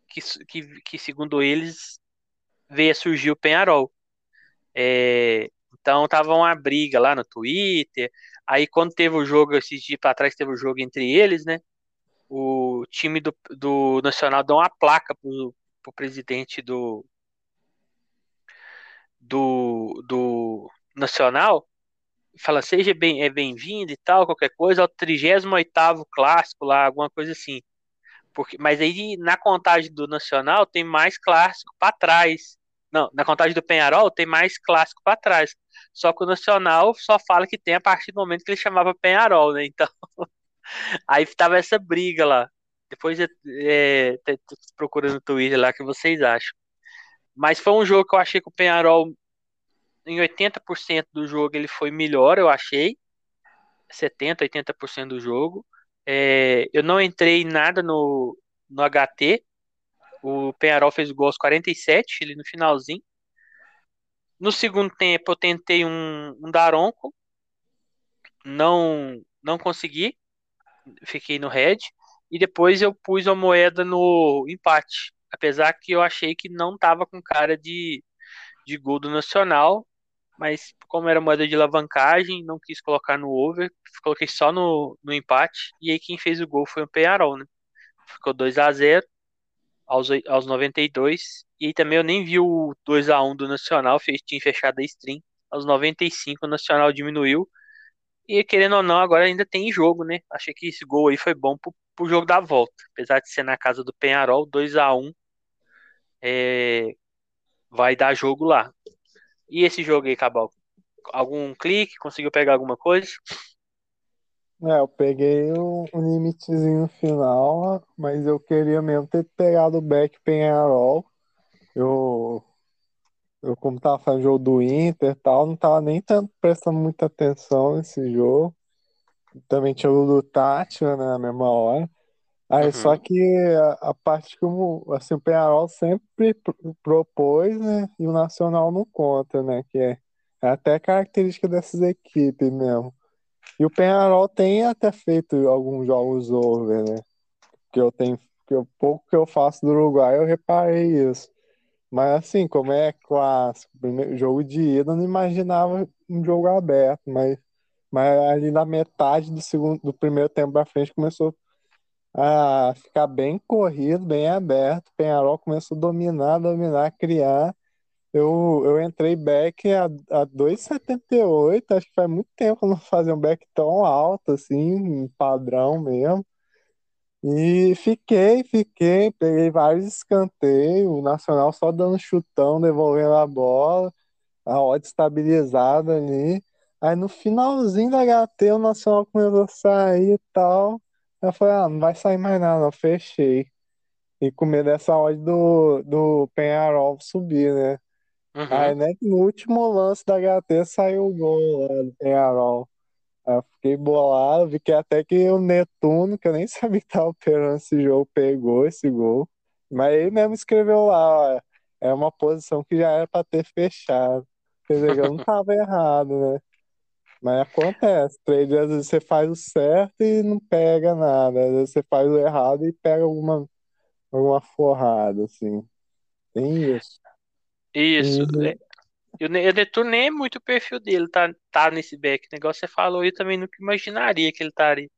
Speaker 1: que, que, que segundo eles, veio a surgir o Penharol. É, então tava uma briga lá no Twitter. Aí quando teve o jogo, esses dias para trás teve o jogo entre eles, né? O time do, do Nacional deu uma placa pro, pro presidente do, do, do Nacional, fala seja bem é bem-vindo e tal, qualquer coisa, ao 38 clássico lá, alguma coisa assim. Porque, mas aí na contagem do Nacional tem mais clássico para trás. Não, na contagem do Penharol tem mais clássico para trás. Só que o Nacional só fala que tem a partir do momento que ele chamava Penharol, né? Então, aí tava essa briga lá. Depois é, é, procurando no Twitter lá que vocês acham. Mas foi um jogo que eu achei que o Penharol, em 80% do jogo, ele foi melhor, eu achei. 70%, 80% do jogo. É, eu não entrei nada no, no HT. O Penharol fez o gol aos 47, ele no finalzinho. No segundo tempo, eu tentei um, um Daronco. Não, não consegui. Fiquei no red. E depois eu pus a moeda no empate. Apesar que eu achei que não tava com cara de, de gol do Nacional, mas como era moeda de alavancagem, não quis colocar no over, coloquei só no, no empate, e aí quem fez o gol foi o Penharol, né? Ficou 2 a 0 aos, aos 92, e aí também eu nem vi o 2 a 1 do Nacional, tinha fechado a stream, aos 95 o Nacional diminuiu. E querendo ou não, agora ainda tem jogo, né? Achei que esse gol aí foi bom pro, pro jogo da volta. Apesar de ser na casa do Penharol, 2 a 1 é, vai dar jogo lá. E esse jogo aí, Cabal? Algum clique? Conseguiu pegar alguma coisa?
Speaker 2: É, eu peguei um, um limitezinho final, mas eu queria mesmo ter pegado o back Penharol. Eu, eu como tava fazendo jogo do Inter e tal, não tava nem tanto prestando muita atenção nesse jogo. Também tinha o do Tátio, né, na mesma hora. Aí,
Speaker 1: Uhum.
Speaker 2: só que a, a parte que o, assim, o Penharol sempre pro- propôs, né, e o Nacional não conta, né, que é, é até característica dessas equipes mesmo. E o Penharol tem até feito alguns jogos over, né? Que eu tenho, que eu, pouco que eu faço do Uruguai, eu reparei isso. Mas assim, como é clássico, primeiro jogo de ida, eu não imaginava um jogo aberto, mas, mas ali na metade do segundo, do primeiro tempo pra frente começou a ficar bem corrido, bem aberto. Penharol começou a dominar, dominar, criar. Eu, eu entrei back a, a 2,78, acho que faz muito tempo que eu não fazia um back tão alto, assim, padrão mesmo. E fiquei, fiquei, peguei vários escanteios, o Nacional só dando chutão, devolvendo a bola, a odd estabilizada ali. Aí no finalzinho da HT o Nacional começou a sair e tal. Eu falei, ah, não vai sair mais nada, não, fechei. E com medo dessa odd do, do Penharol subir, né? Aí,
Speaker 1: Uhum.
Speaker 2: né, que no último lance da HT saiu o gol lá do Penharol. Aí eu fiquei bolado, vi que até que o Netuno, que eu nem sabia que tava operando esse jogo, pegou esse gol. Mas ele mesmo escreveu lá, ó, é uma posição que já era pra ter fechado. Quer dizer, eu não tava errado, né? Mas acontece, trade às vezes você faz o certo e não pega nada, às vezes você faz o errado e pega alguma, alguma forrada, assim. Tem isso.
Speaker 1: Isso.
Speaker 2: E
Speaker 1: É, Eu, eu é muito o perfil dele, tá, tá nesse back. O negócio você falou aí, eu também nunca imaginaria que ele estaria.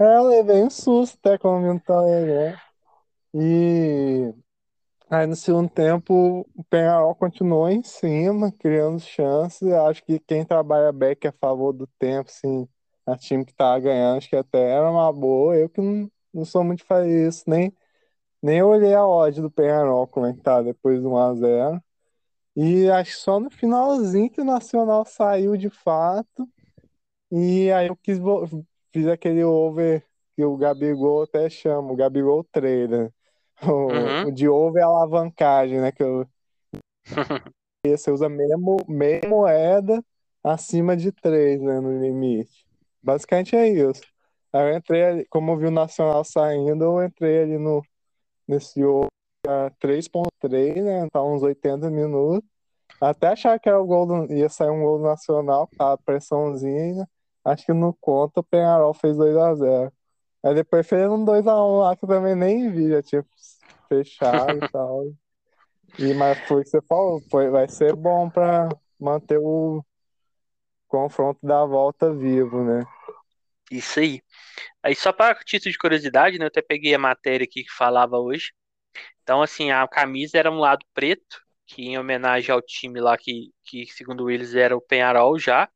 Speaker 2: é, eu levei um susto até quando um tal legal. E aí no segundo tempo o Penharol continuou em cima, criando chances. Eu acho que quem trabalha back a favor do tempo, assim, a time que tava ganhando, acho que até era uma boa. Eu que não, não sou muito fazer isso, nem, nem olhei a odd do Penharol como é que tá depois do 1x0. E acho que só no finalzinho que o Nacional saiu de fato. E aí eu quis fiz aquele over que o Gabigol até chama, o Gabigol Trader. O,
Speaker 1: Uhum.
Speaker 2: o de over é alavancagem, né? Que eu, você usa meia, mo- meia moeda acima de três, né? No limite. Basicamente é isso. Aí eu entrei ali, como eu vi o Nacional saindo, eu entrei ali no, nesse a 3.3, né? Tá uns 80 minutos. Até achar que era o gol do, ia sair um gol do Nacional, tá? Pressãozinha. Acho que no conta o Penharol fez 2x0. Aí depois fez um 2x1 lá que eu também nem vi, já tinha fechado e tal. E, mas foi o que você falou, foi, vai ser bom pra manter o confronto da volta vivo, né?
Speaker 1: Isso aí. Aí só para título de curiosidade, né? Eu até peguei a matéria aqui que falava hoje. Então, assim, a camisa era um lado preto, que em homenagem ao time lá que, que segundo eles era o Penharol já,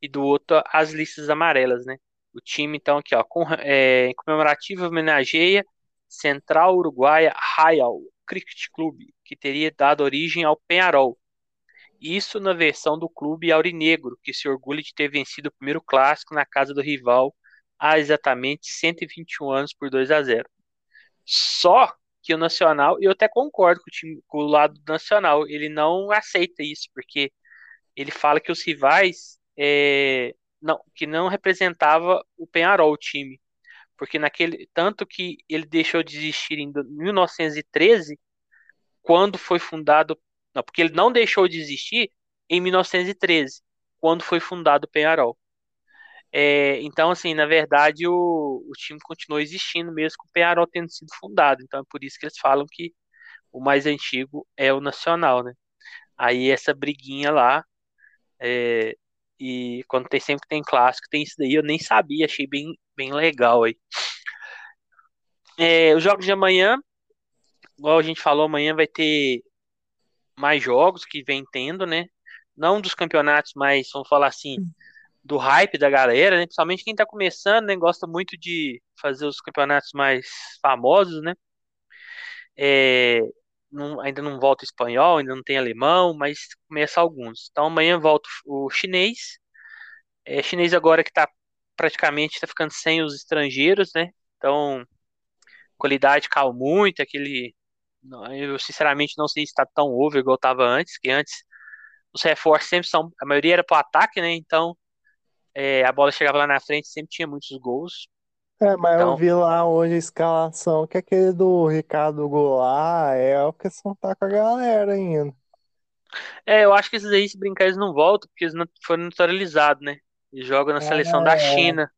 Speaker 1: e do outro as listas amarelas, né? O time, então, aqui, ó, com, é, em comemorativo homenageia Central Uruguaia Rayal Cricket Clube, que teria dado origem ao Penharol. Isso na versão do clube aurinegro, que se orgulha de ter vencido o primeiro clássico na casa do rival há exatamente 121 anos por 2 a 0. Só que o Nacional, eu até concordo com o, time, com o lado do Nacional, ele não aceita isso, porque ele fala que os rivais é, não, que não representava o Penharol, o time. Porque naquele. Tanto que ele deixou de existir em 1913, quando foi fundado. Não, porque ele não deixou de existir em 1913, quando foi fundado o Penharol. É, então, assim, na verdade, o, o time continuou existindo mesmo com o Penharol tendo sido fundado. Então é por isso que eles falam que o mais antigo é o Nacional, né? Aí essa briguinha lá, é, e quando tem sempre que tem clássico, tem isso daí, eu nem sabia, achei bem, bem legal aí. É, os jogos de amanhã, igual a gente falou, amanhã vai ter mais jogos que vem tendo, né? não dos campeonatos, mas vamos falar assim, do hype da galera, né? Principalmente quem tá começando, né? Gosta muito de fazer os campeonatos mais famosos, né? É, não, ainda não volta espanhol, ainda não tem alemão, mas começa alguns. Então amanhã volta o chinês. É, chinês agora que tá praticamente tá ficando sem os estrangeiros, né? Então qualidade caiu muito, aquele eu sinceramente não sei se está tão over igual estava antes, que antes os reforços sempre são, a maioria era para o ataque, né? Então é, a bola chegava lá na frente, sempre tinha muitos gols.
Speaker 2: É, mas
Speaker 1: Então,
Speaker 2: eu vi lá hoje a escalação, que aquele do Ricardo Goulart é o que só tá com a galera ainda.
Speaker 1: é, eu acho que esses aí, se brincar, eles não voltam, porque eles não foram naturalizados, né? Eles jogam na seleção da
Speaker 2: É,
Speaker 1: China.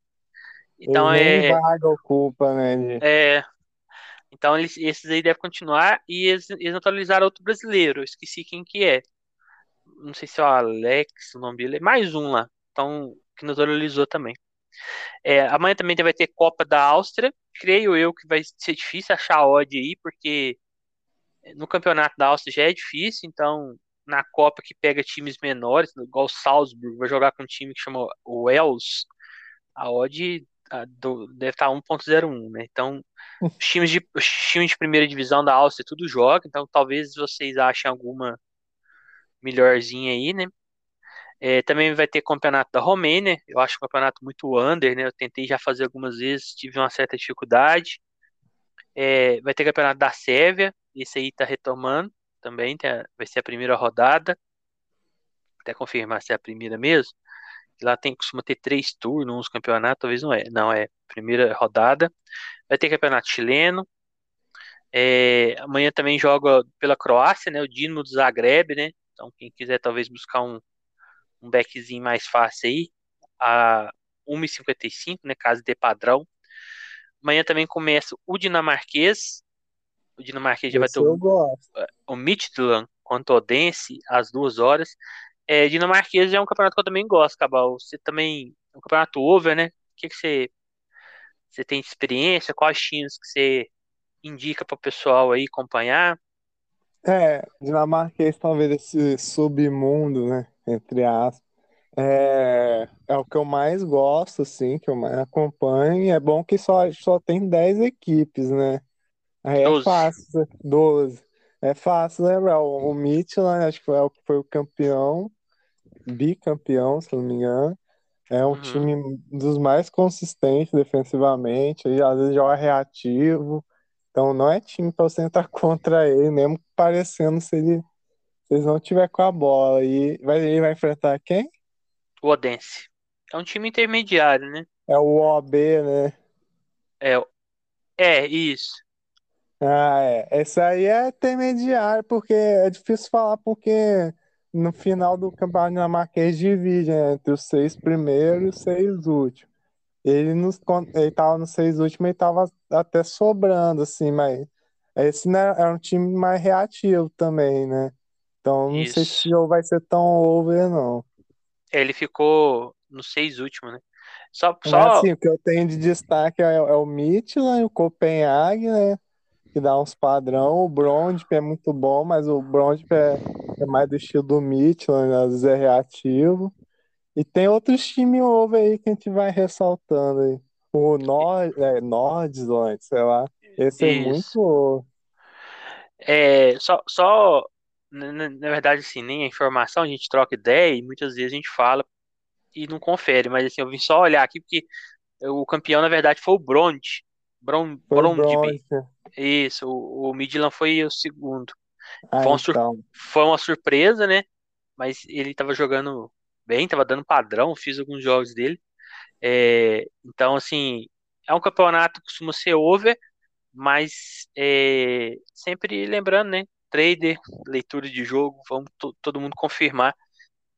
Speaker 2: eles
Speaker 1: Então é,
Speaker 2: vaga ocupa, né? de-
Speaker 1: é então eles, esses aí devem continuar e eles, eles naturalizaram outro brasileiro, eu esqueci quem que é. Não sei se é o Alex, o nome dele, é mais um lá. Então, que naturalizou também. É, amanhã também vai ter Copa da Áustria. Creio eu que vai ser difícil achar odd aí, porque no campeonato da Áustria já é difícil, então na Copa que pega times menores, igual o Salzburg, vai jogar com um time que chama o Wels, a odd a, deve estar 1.01, né? Então, os times de, os times de primeira divisão da Áustria tudo joga, então talvez vocês achem alguma melhorzinha aí, né? É, também vai ter campeonato da Romênia, eu acho um campeonato muito under, né? Eu tentei já fazer algumas vezes, tive uma certa dificuldade. É, vai ter campeonato da Sérvia, esse aí tá retomando também, vai ser a primeira rodada, até confirmar se é a primeira mesmo. Lá tem, costuma ter três turnos, uns campeonatos, talvez não é. Não, é primeira rodada. Vai ter campeonato chileno. É, amanhã também joga pela Croácia, né? O Dinamo do Zagreb, né? Então, quem quiser talvez buscar um, um backzinho mais fácil aí, a 1,55, né? Caso de padrão. Amanhã também começa o dinamarquês. O dinamarquês já vai ter o,
Speaker 2: gosto.
Speaker 1: o Midtjylland contra o Odense às duas horas. É, dinamarquês é um campeonato que eu também gosto, Cabal. Você também. É um campeonato over, né? O que, que você, você tem de experiência? Quais times que você indica para o pessoal aí acompanhar?
Speaker 2: É, dinamarquês talvez esse submundo, né? Entre aspas. É, é o que eu mais gosto, assim, que eu mais acompanho. E é bom que só, só tem 10 equipes, né? Aí é
Speaker 1: 12.
Speaker 2: fácil, 12. É fácil lembrar. O, o Midtjylland, acho que foi, o- foi o campeão, bicampeão, se não me engano. É um
Speaker 1: Uhum.
Speaker 2: time dos mais consistentes defensivamente, e às vezes joga reativo. Então não é time pra você entrar contra ele, mesmo parecendo se ele, se eles não tiver com a bola. E vai, ele vai enfrentar quem?
Speaker 1: O Odense. É um time intermediário, né?
Speaker 2: É o OB, né?
Speaker 1: É, é isso.
Speaker 2: Ah, é. Esse aí é intermediário, porque é difícil falar, porque no final do campeonato dinamarquês divide, né, entre os seis primeiros e os seis últimos. Ele, nos, ele tava nos seis últimos e tava até sobrando, assim, mas esse né, era um time mais reativo também, né? Então não sei se
Speaker 1: Isso.
Speaker 2: esse jogo vai ser tão over, não.
Speaker 1: É, Ele ficou nos seis últimos, né? Só,
Speaker 2: Mas
Speaker 1: só
Speaker 2: assim, o que eu tenho de destaque é, é o Midtjylland, o Copenhague, né? Que dá uns padrão. O Brondby é muito bom, mas o Brondby é, é mais do estilo do Midtjylland, às vezes é reativo. E tem outros times over aí que a gente vai ressaltando aí. O Nord, é, Nordsland, sei lá. Esse é muito
Speaker 1: isso. É, só, só na, verdade, assim, nem a informação, a gente troca ideia e muitas vezes a gente fala e não confere, mas assim, eu vim só olhar aqui porque o campeão, na verdade, foi o Brond. Bron, Brondby. Isso, o, o Midland foi o segundo.
Speaker 2: Ah,
Speaker 1: Foi uma,
Speaker 2: então.
Speaker 1: foi uma surpresa, né? Mas ele tava jogando bem, tava dando padrão, fiz alguns jogos dele. É, então, assim, é um campeonato que costuma ser over, mas é, sempre lembrando, né? Trader, leitura de jogo, vamos to- todo mundo confirmar.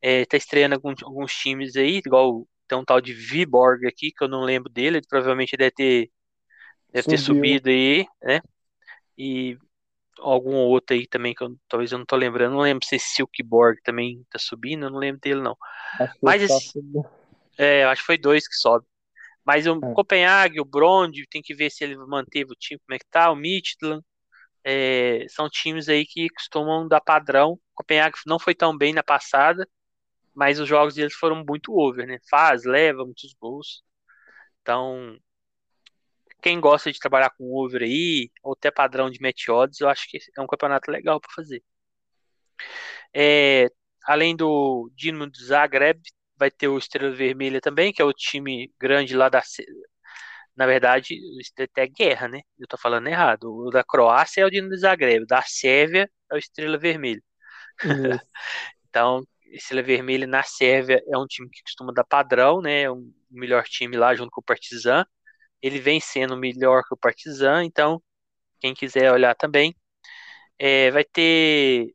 Speaker 1: É, tá estreando alguns, alguns times aí, igual tem um tal de Viborg aqui, que eu não lembro dele, ele provavelmente deve ter, deve ter subido aí, né? E algum outro aí também que eu, talvez eu não tô lembrando, não lembro se esse Silkeborg também tá subindo, eu não lembro dele não. Mas
Speaker 2: só
Speaker 1: esse, é, acho que foi dois que sobe. Mas o
Speaker 2: É.
Speaker 1: Copenhague, o Brond, tem que ver se ele manteve o time, como é que tá, o Midtjylland, é, são times aí que costumam dar padrão. O Copenhague não foi tão bem na passada, mas os jogos deles foram muito over, né? Faz, leva muitos gols. Então, quem gosta de trabalhar com over aí, ou até padrão de match odds, eu acho que é um campeonato legal para fazer. É, além do Dinamo de Zagreb, vai ter o Estrela Vermelha também, que é o time grande lá da. Na verdade, é até guerra, né? Eu tô falando errado. O da Croácia é o Dinamo de Zagreb, da Sérvia é o Estrela Vermelha. então, Estrela Vermelha na Sérvia é um time que costuma dar padrão, né? É o melhor time lá junto com o Partizan. Ele vem sendo melhor que o Partizan, então quem quiser olhar também. É, vai ter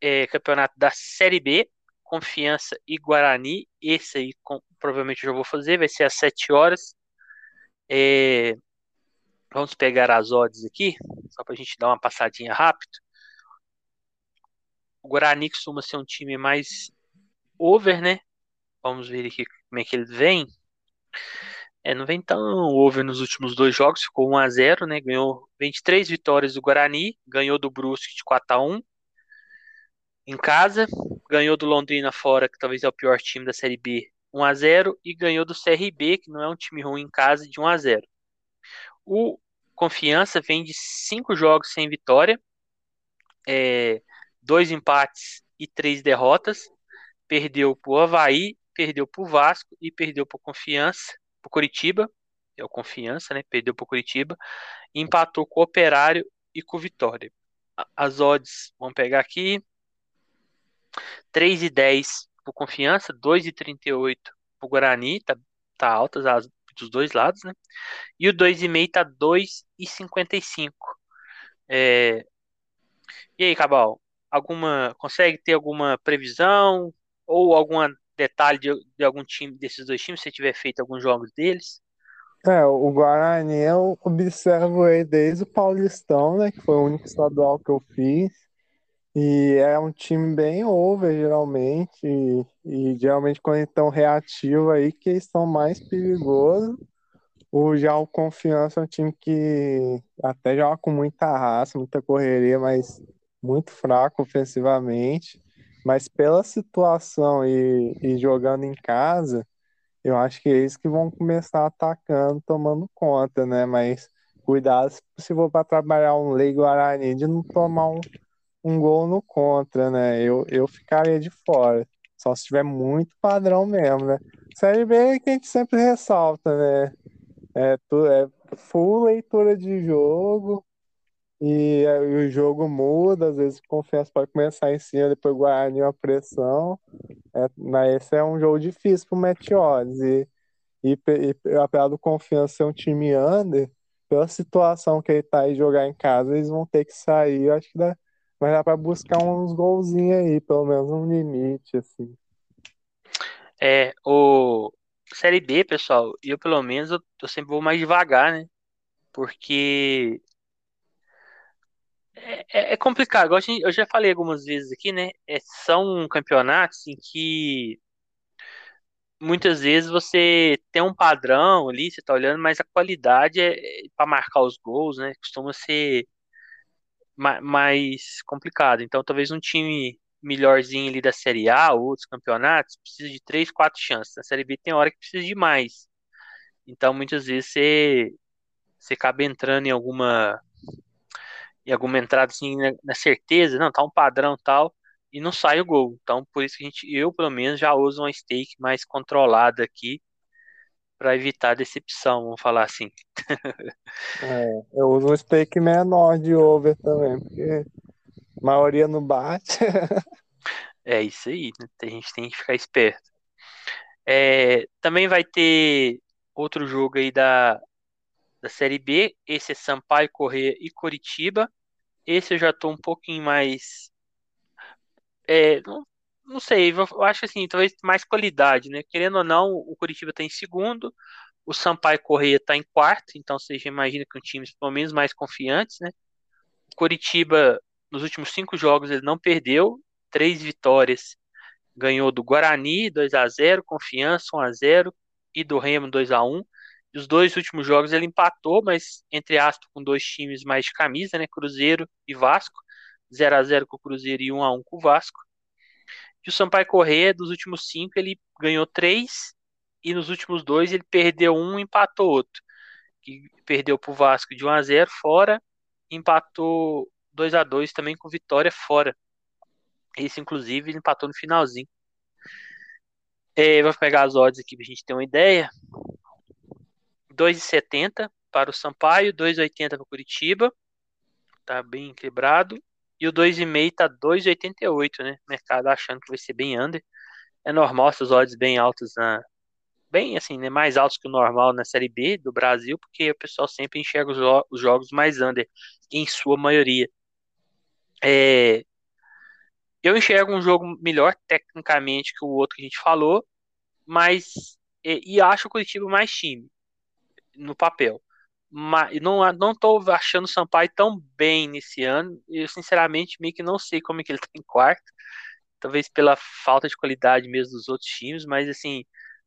Speaker 1: é, campeonato da Série B, Confiança e Guarani. Esse aí com, provavelmente eu já vou fazer, vai ser às 7 horas. É, vamos pegar as odds aqui, só para a gente dar uma passadinha rápido. O Guarani costuma ser um time mais over, né? Vamos ver aqui como é que ele vem. É, não vem tão over nos últimos dois jogos, ficou 1 a 0 né? Ganhou 23 vitórias do Guarani, ganhou do Brusque de 4 a 1 em casa, ganhou do Londrina fora, que talvez é o pior time da Série B, 1 a 0 e ganhou do CRB, que não é um time ruim em casa, de 1 a 0. O Confiança vem de cinco jogos sem vitória, é, dois empates e três derrotas. Perdeu para o Havaí, perdeu para o Vasco e perdeu para Confiança pro Curitiba, é o Confiança, né? Perdeu pro Curitiba, empatou com o Operário e com o Vitória. As odds, vamos pegar aqui, 3 e 10 pro Confiança, 2 e 38 pro Guarani, tá, tá altas as dos dois lados, né? E o 2,5 tá 2,55. É... E aí, Cabal, alguma consegue ter alguma previsão ou alguma detalhe de, de algum time desses dois times, se tiver feito alguns jogos deles?
Speaker 2: É, o Guarani eu observo ele desde o Paulistão, né? Que foi o único estadual que eu fiz. E é um time bem over, geralmente. E, e geralmente quando estão reativos aí, que eles são mais perigosos. O, já o Confiança é um time que até joga com muita raça, muita correria, mas muito fraco ofensivamente. Mas pela situação e, e jogando em casa, eu acho que é eles que vão começar atacando, tomando conta, né? Mas cuidado se for para trabalhar um Lei Guarani de não tomar um, um gol no contra, né? Eu, eu ficaria de fora. Só se tiver muito padrão mesmo, né? Série B é que a gente sempre ressalta, né? É, tu, é full leitura de jogo, e, é, e, o jogo muda, às vezes confiança pode começar em cima, depois Guarani uma pressão. É, mas esse é um jogo difícil pro Meteores. E, e, e apesar do confiança ser um time under, pela situação que ele tá aí jogar em casa, eles vão ter que sair. Eu acho que dá, vai dar pra buscar uns golzinhos aí, pelo menos um limite, assim.
Speaker 1: É, o Série B, pessoal, eu pelo menos eu, eu sempre vou mais devagar, né? Porque é, é, é complicado, eu já falei algumas vezes aqui, né? É, são campeonatos em que muitas vezes você tem um padrão ali, você tá olhando, mas a qualidade é, é para marcar os gols, né? Costuma ser mais complicado. Então, talvez um time melhorzinho ali da Série A, outros campeonatos, precisa de três, quatro chances. Na Série B tem hora que precisa de mais. Então, muitas vezes você, você acaba entrando em alguma e alguma entrada assim na, na, certeza, não, tá um padrão tal, e não sai o gol. Então, por isso que a gente, eu pelo menos já uso uma stake mais controlada aqui para evitar decepção, vamos falar assim.
Speaker 2: é, eu uso um stake menor de over também, porque a maioria não bate.
Speaker 1: é isso aí, né? a gente tem que ficar esperto. É, também vai ter outro jogo aí da, da Série B. Esse é Sampaio, Correia e Coritiba. Esse eu já tô um pouquinho mais. É, não, não sei, eu acho assim, talvez mais qualidade, né? Querendo ou não, o Coritiba tá em segundo, o Sampaio Correia tá em quarto, então você já imagina que um time pelo menos mais confiantes, né? O Coritiba, nos últimos cinco jogos, ele não perdeu, três vitórias. Ganhou do Guarani 2 a 0 Confiança 1 a 0 e do Remo 2 a 1 e os dois últimos jogos ele empatou, mas entre aspas com dois times mais de camisa, né? Cruzeiro e Vasco. 0 a 0 com o Cruzeiro e 1 a 1 com o Vasco. E o Sampaio Corrêa, dos últimos cinco, ele ganhou três, e nos últimos dois ele perdeu um empatou outro. Que perdeu para o Vasco de 1 a 0 fora, empatou 2 a 2 também com vitória fora. Esse, inclusive, ele empatou no finalzinho. É, vou pegar as odds aqui para a gente ter uma ideia. 2,70 para o Sampaio, 2,80 para o Curitiba. Tá bem equilibrado. E o 2,5 tá 2,88, né? O mercado achando que vai ser bem under. É normal essas odds bem altas na bem assim, né, mais altos que o normal na série B do Brasil, porque o pessoal sempre enxerga os, jo os jogos mais under em sua maioria. É, eu enxergo um jogo melhor tecnicamente que o outro que a gente falou, mas e, e acho o Curitiba mais time no papel. Mas não, não achando o Sampaio tão bem nesse ano. Eu, sinceramente, meio que não sei como é que ele tá em quarto. Talvez pela falta de qualidade mesmo dos outros times, mas assim,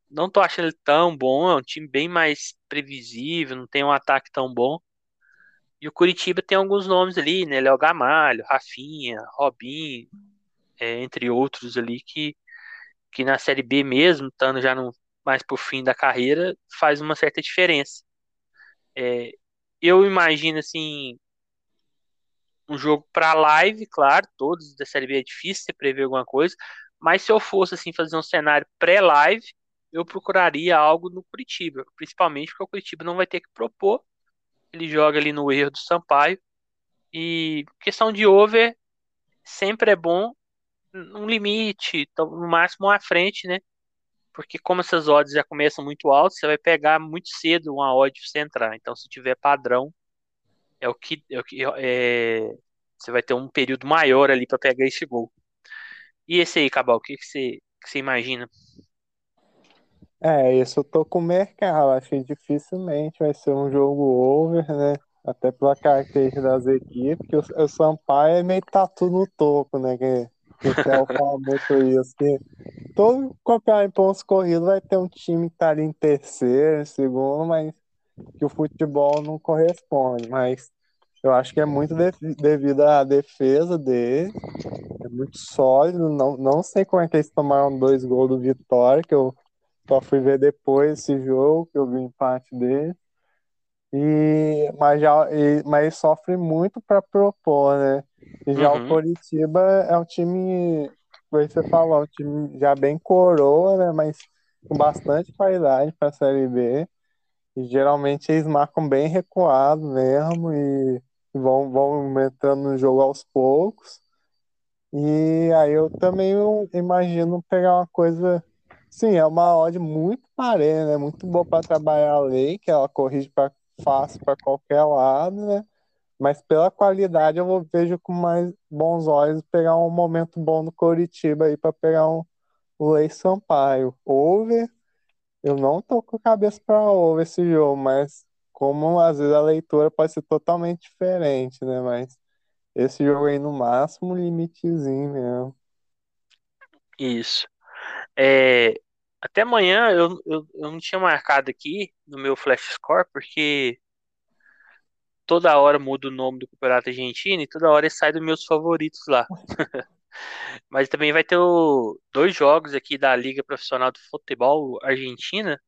Speaker 1: não tô achando ele tão bom. É um time bem mais previsível, não tem um ataque tão bom. E o Curitiba tem alguns nomes ali, né? Léo Gamalho, Rafinha, Robinho, é, entre outros ali, que, que na Série B mesmo, estando já no, mais pro fim da carreira, faz uma certa diferença. É, eu imagino assim um jogo para live, claro, todos da série B é difícil você prever alguma coisa, mas se eu fosse assim fazer um cenário pré-live, eu procuraria algo no Curitiba, principalmente porque o Curitiba não vai ter que propor, ele joga ali no erro do Sampaio e questão de over sempre é bom um limite, no máximo à frente, né? Porque como essas odds já começam muito altas, você vai pegar muito cedo uma odd para você entrar. Então, se tiver padrão, é o que, é o que é, você vai ter um período maior ali para pegar esse gol. E esse aí, Cabal, o que, que, você, que você imagina?
Speaker 2: É, isso eu tô com o mercado. Acho que dificilmente vai ser um jogo over, né? Até pela característica das equipes, que o, o Sampaio é meio tatu no topo, né? Que, que o Theo fala muito isso. Que todo campeonato em pontos corridos vai ter um time que tá ali em terceiro, em segundo, mas que o futebol não corresponde. Mas eu acho que é muito de, devido à defesa dele. É muito sólido. Não, não sei como é que eles tomaram dois gols do Vitória, que eu só fui ver depois esse jogo, que eu vi o empate dele. E, mas, já, e, mas sofre muito para propor, né? E já uhum. o Coritiba é um time foi você falou, um time já bem coroa, né? Mas com bastante qualidade para a Série B. E geralmente eles marcam bem recuado mesmo e vão, vão entrando no jogo aos poucos. E aí eu também imagino pegar uma coisa. Sim, é uma odd muito parelha, né? Muito boa para trabalhar a lei, que ela corrige para fácil para qualquer lado, né? Mas pela qualidade eu vejo com mais bons olhos pegar um momento bom no Coritiba aí para pegar um Lei Sampaio. Over, eu não tô com a cabeça para over esse jogo, mas como às vezes a leitura pode ser totalmente diferente, né? Mas esse jogo aí no máximo limitezinho mesmo.
Speaker 1: Isso. É, até amanhã eu, eu, eu não tinha marcado aqui no meu Flash Score, porque toda hora muda o nome do campeonato argentino e toda hora sai dos meus favoritos lá. Mas também vai ter o, dois jogos aqui da Liga Profissional de Futebol Argentina.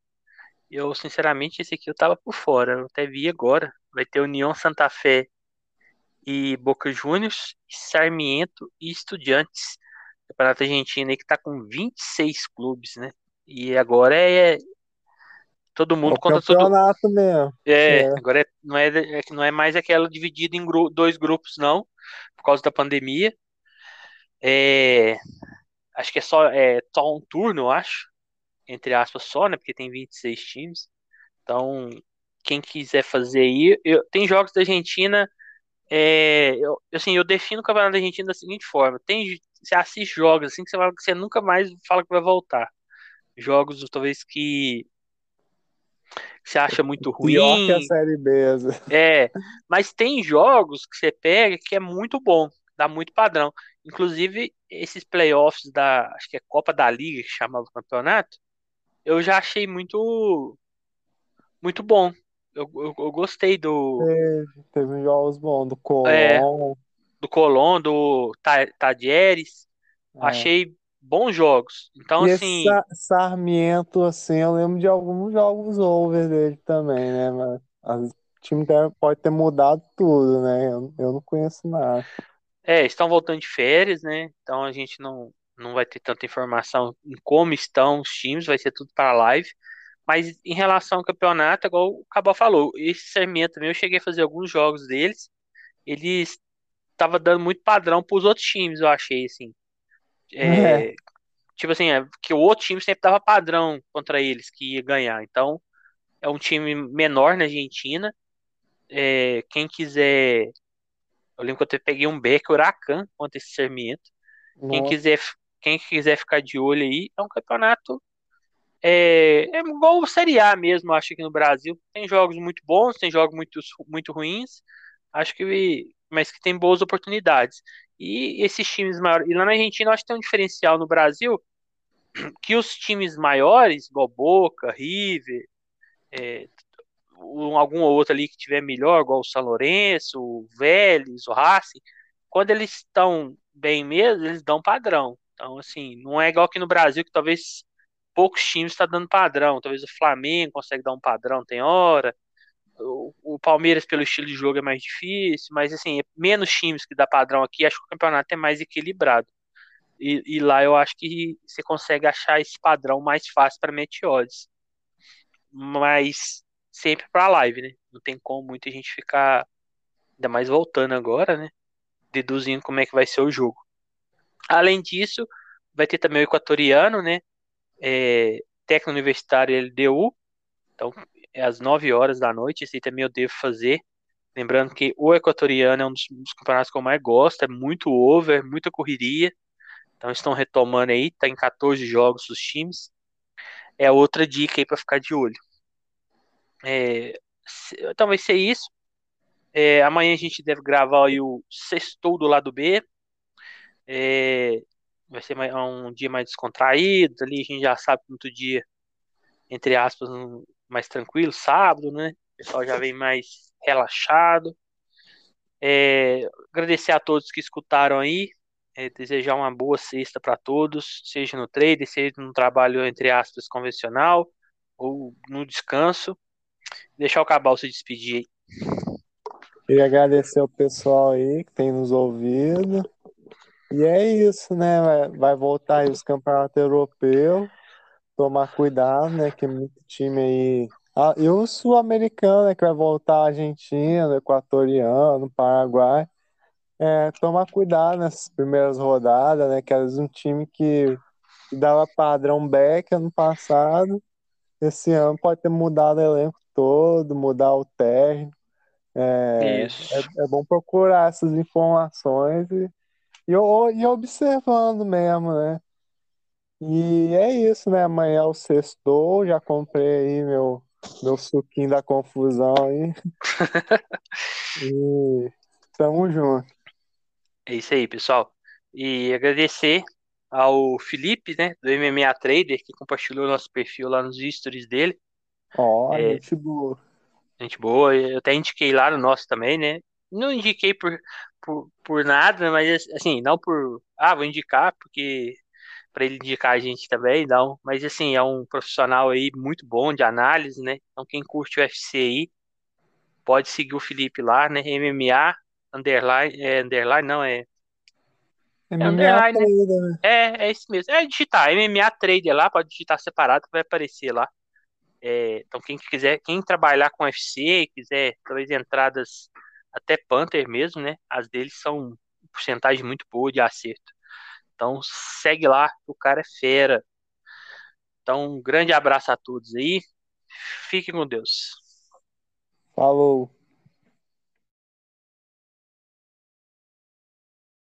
Speaker 1: Eu, sinceramente, esse aqui eu tava por fora. Eu até vi agora. Vai ter União Santa Fé e Boca Juniors, Sarmiento e Estudiantes. Campeonato argentino aí que tá com 26 clubes, né? E agora é todo mundo
Speaker 2: o contra campeonato todo mesmo.
Speaker 1: É, é. agora é, não, é, é, não é mais aquela dividida em gru, dois grupos, não, por causa da pandemia. É, acho que é só, é só um turno, eu acho, entre aspas, só, né? Porque tem 26 times. Então, quem quiser fazer aí, eu, tem jogos da Argentina. É, eu, assim, eu defino o campeonato da Argentina da seguinte forma: tem, você assiste jogos assim que você, fala, que você nunca mais fala que vai voltar. Jogos, talvez que você acha muito ruim.
Speaker 2: Pior que a série B.
Speaker 1: É, mas tem jogos que você pega que é muito bom, dá muito padrão. Inclusive, esses playoffs da, acho que é Copa da Liga, que chamava o campeonato, eu já achei muito muito bom. Eu, eu, eu gostei do.
Speaker 2: Teve, teve jogos bons, do Colón. É,
Speaker 1: do Colón, do Tadieres. É. Achei bons jogos. Então,
Speaker 2: e
Speaker 1: assim.
Speaker 2: Sarmiento, assim, eu lembro de alguns jogos over dele também, né? Mas o time pode ter mudado tudo, né? Eu, eu não conheço nada.
Speaker 1: É, estão voltando de férias, né? Então a gente não, não vai ter tanta informação em como estão os times, vai ser tudo para live. Mas em relação ao campeonato, igual o Cabal falou, esse Sarmiento também, eu cheguei a fazer alguns jogos deles, eles tava dando muito padrão para os outros times, eu achei, assim. É, é. Tipo assim, é, que o outro time sempre dava padrão contra eles, que ia ganhar. Então, é um time menor na Argentina. É, quem quiser eu lembro que eu peguei um Beck Huracan contra esse Sarmiento. Quem quiser, quem quiser ficar de olho aí, é um campeonato. É, é igual o Série A mesmo, acho que no Brasil. Tem jogos muito bons, tem jogos muito, muito ruins. Acho que. Mas que tem boas oportunidades. E esses times maiores. E lá na Argentina, acho que tem um diferencial no Brasil que os times maiores, igual Boca, River, é, um, algum outro ali que tiver melhor, igual o São Lourenço, o Vélez, o Racing, quando eles estão bem mesmo, eles dão padrão. Então, assim, não é igual aqui no Brasil, que talvez poucos times estão tá dando padrão. Talvez o Flamengo consegue dar um padrão, tem hora. O, Palmeiras, pelo estilo de jogo, é mais difícil, mas assim, é menos times que dá padrão aqui, acho que o campeonato é mais equilibrado. E, e lá eu acho que você consegue achar esse padrão mais fácil para Meteodes. Mas sempre para live, né? Não tem como muita gente ficar, ainda mais voltando agora, né? Deduzindo como é que vai ser o jogo. Além disso, vai ter também o equatoriano, né? É, técnico universitário LDU. Então, às 9 horas da noite. Esse também eu devo fazer. Lembrando que o equatoriano é um dos, dos campeonatos que eu mais gosto. É muito over, muita correria. Então, estão retomando aí. Tá em 14 jogos os times. É outra dica aí para ficar de olho. É, então vai ser isso. É, amanhã a gente deve gravar aí o sextou do lado B. É, vai ser um dia mais descontraído. Ali a gente já sabe que muito dia, entre aspas, mais tranquilo, sábado, né? O pessoal já vem mais relaxado. É, agradecer a todos que escutaram aí. É, desejar uma boa sexta para todos, seja no trade, seja no trabalho, entre aspas, convencional ou no descanso. Deixar o Cabal se despedir aí.
Speaker 2: Queria agradecer ao pessoal aí que tem nos ouvido. E é isso, né? Vai, voltar aí os campeonatos europeus. Tomar cuidado, né? Que muito time aí. Ah, e o sul-americano, né? Que vai voltar Argentina, equatoriano, Paraguai. É, tomar cuidado nessas primeiras rodadas, né? Que era um time que, dava padrão back ano passado. Esse ano pode ter mudado o elenco todo, mudar o técnico. É, é, é, bom procurar essas informações e, e, e observando mesmo, né? E é isso, né? Amanhã é o sextou, já comprei aí meu, meu suquinho da confusão aí. e tamo junto.
Speaker 1: É isso aí, pessoal. E agradecer ao Felipe, né, do MMA Trader, que compartilhou nosso perfil lá nos stories dele.
Speaker 2: Ó, oh, é, gente boa.
Speaker 1: Gente boa, eu até indiquei lá no nosso também, né? Não indiquei por, por, por nada, mas assim, não por. Ah, vou indicar, porque para ele indicar a gente também, não. Mas assim, é um profissional aí muito bom de análise, né? Então quem curte o UFC aí, pode seguir o Felipe lá, né? MMA, underline, é, underline não, é.
Speaker 2: MMA é underline, trader,
Speaker 1: né? É, é isso mesmo. É digitar, MMA Trader lá, pode digitar separado que vai aparecer lá. É, então, quem quiser, quem trabalhar com UFC, quiser talvez entradas até Panther mesmo, né? As deles são porcentagem muito boa de acerto. Então, segue lá, o cara é fera. Então, um grande abraço a todos aí. Fiquem com Deus.
Speaker 2: Falou.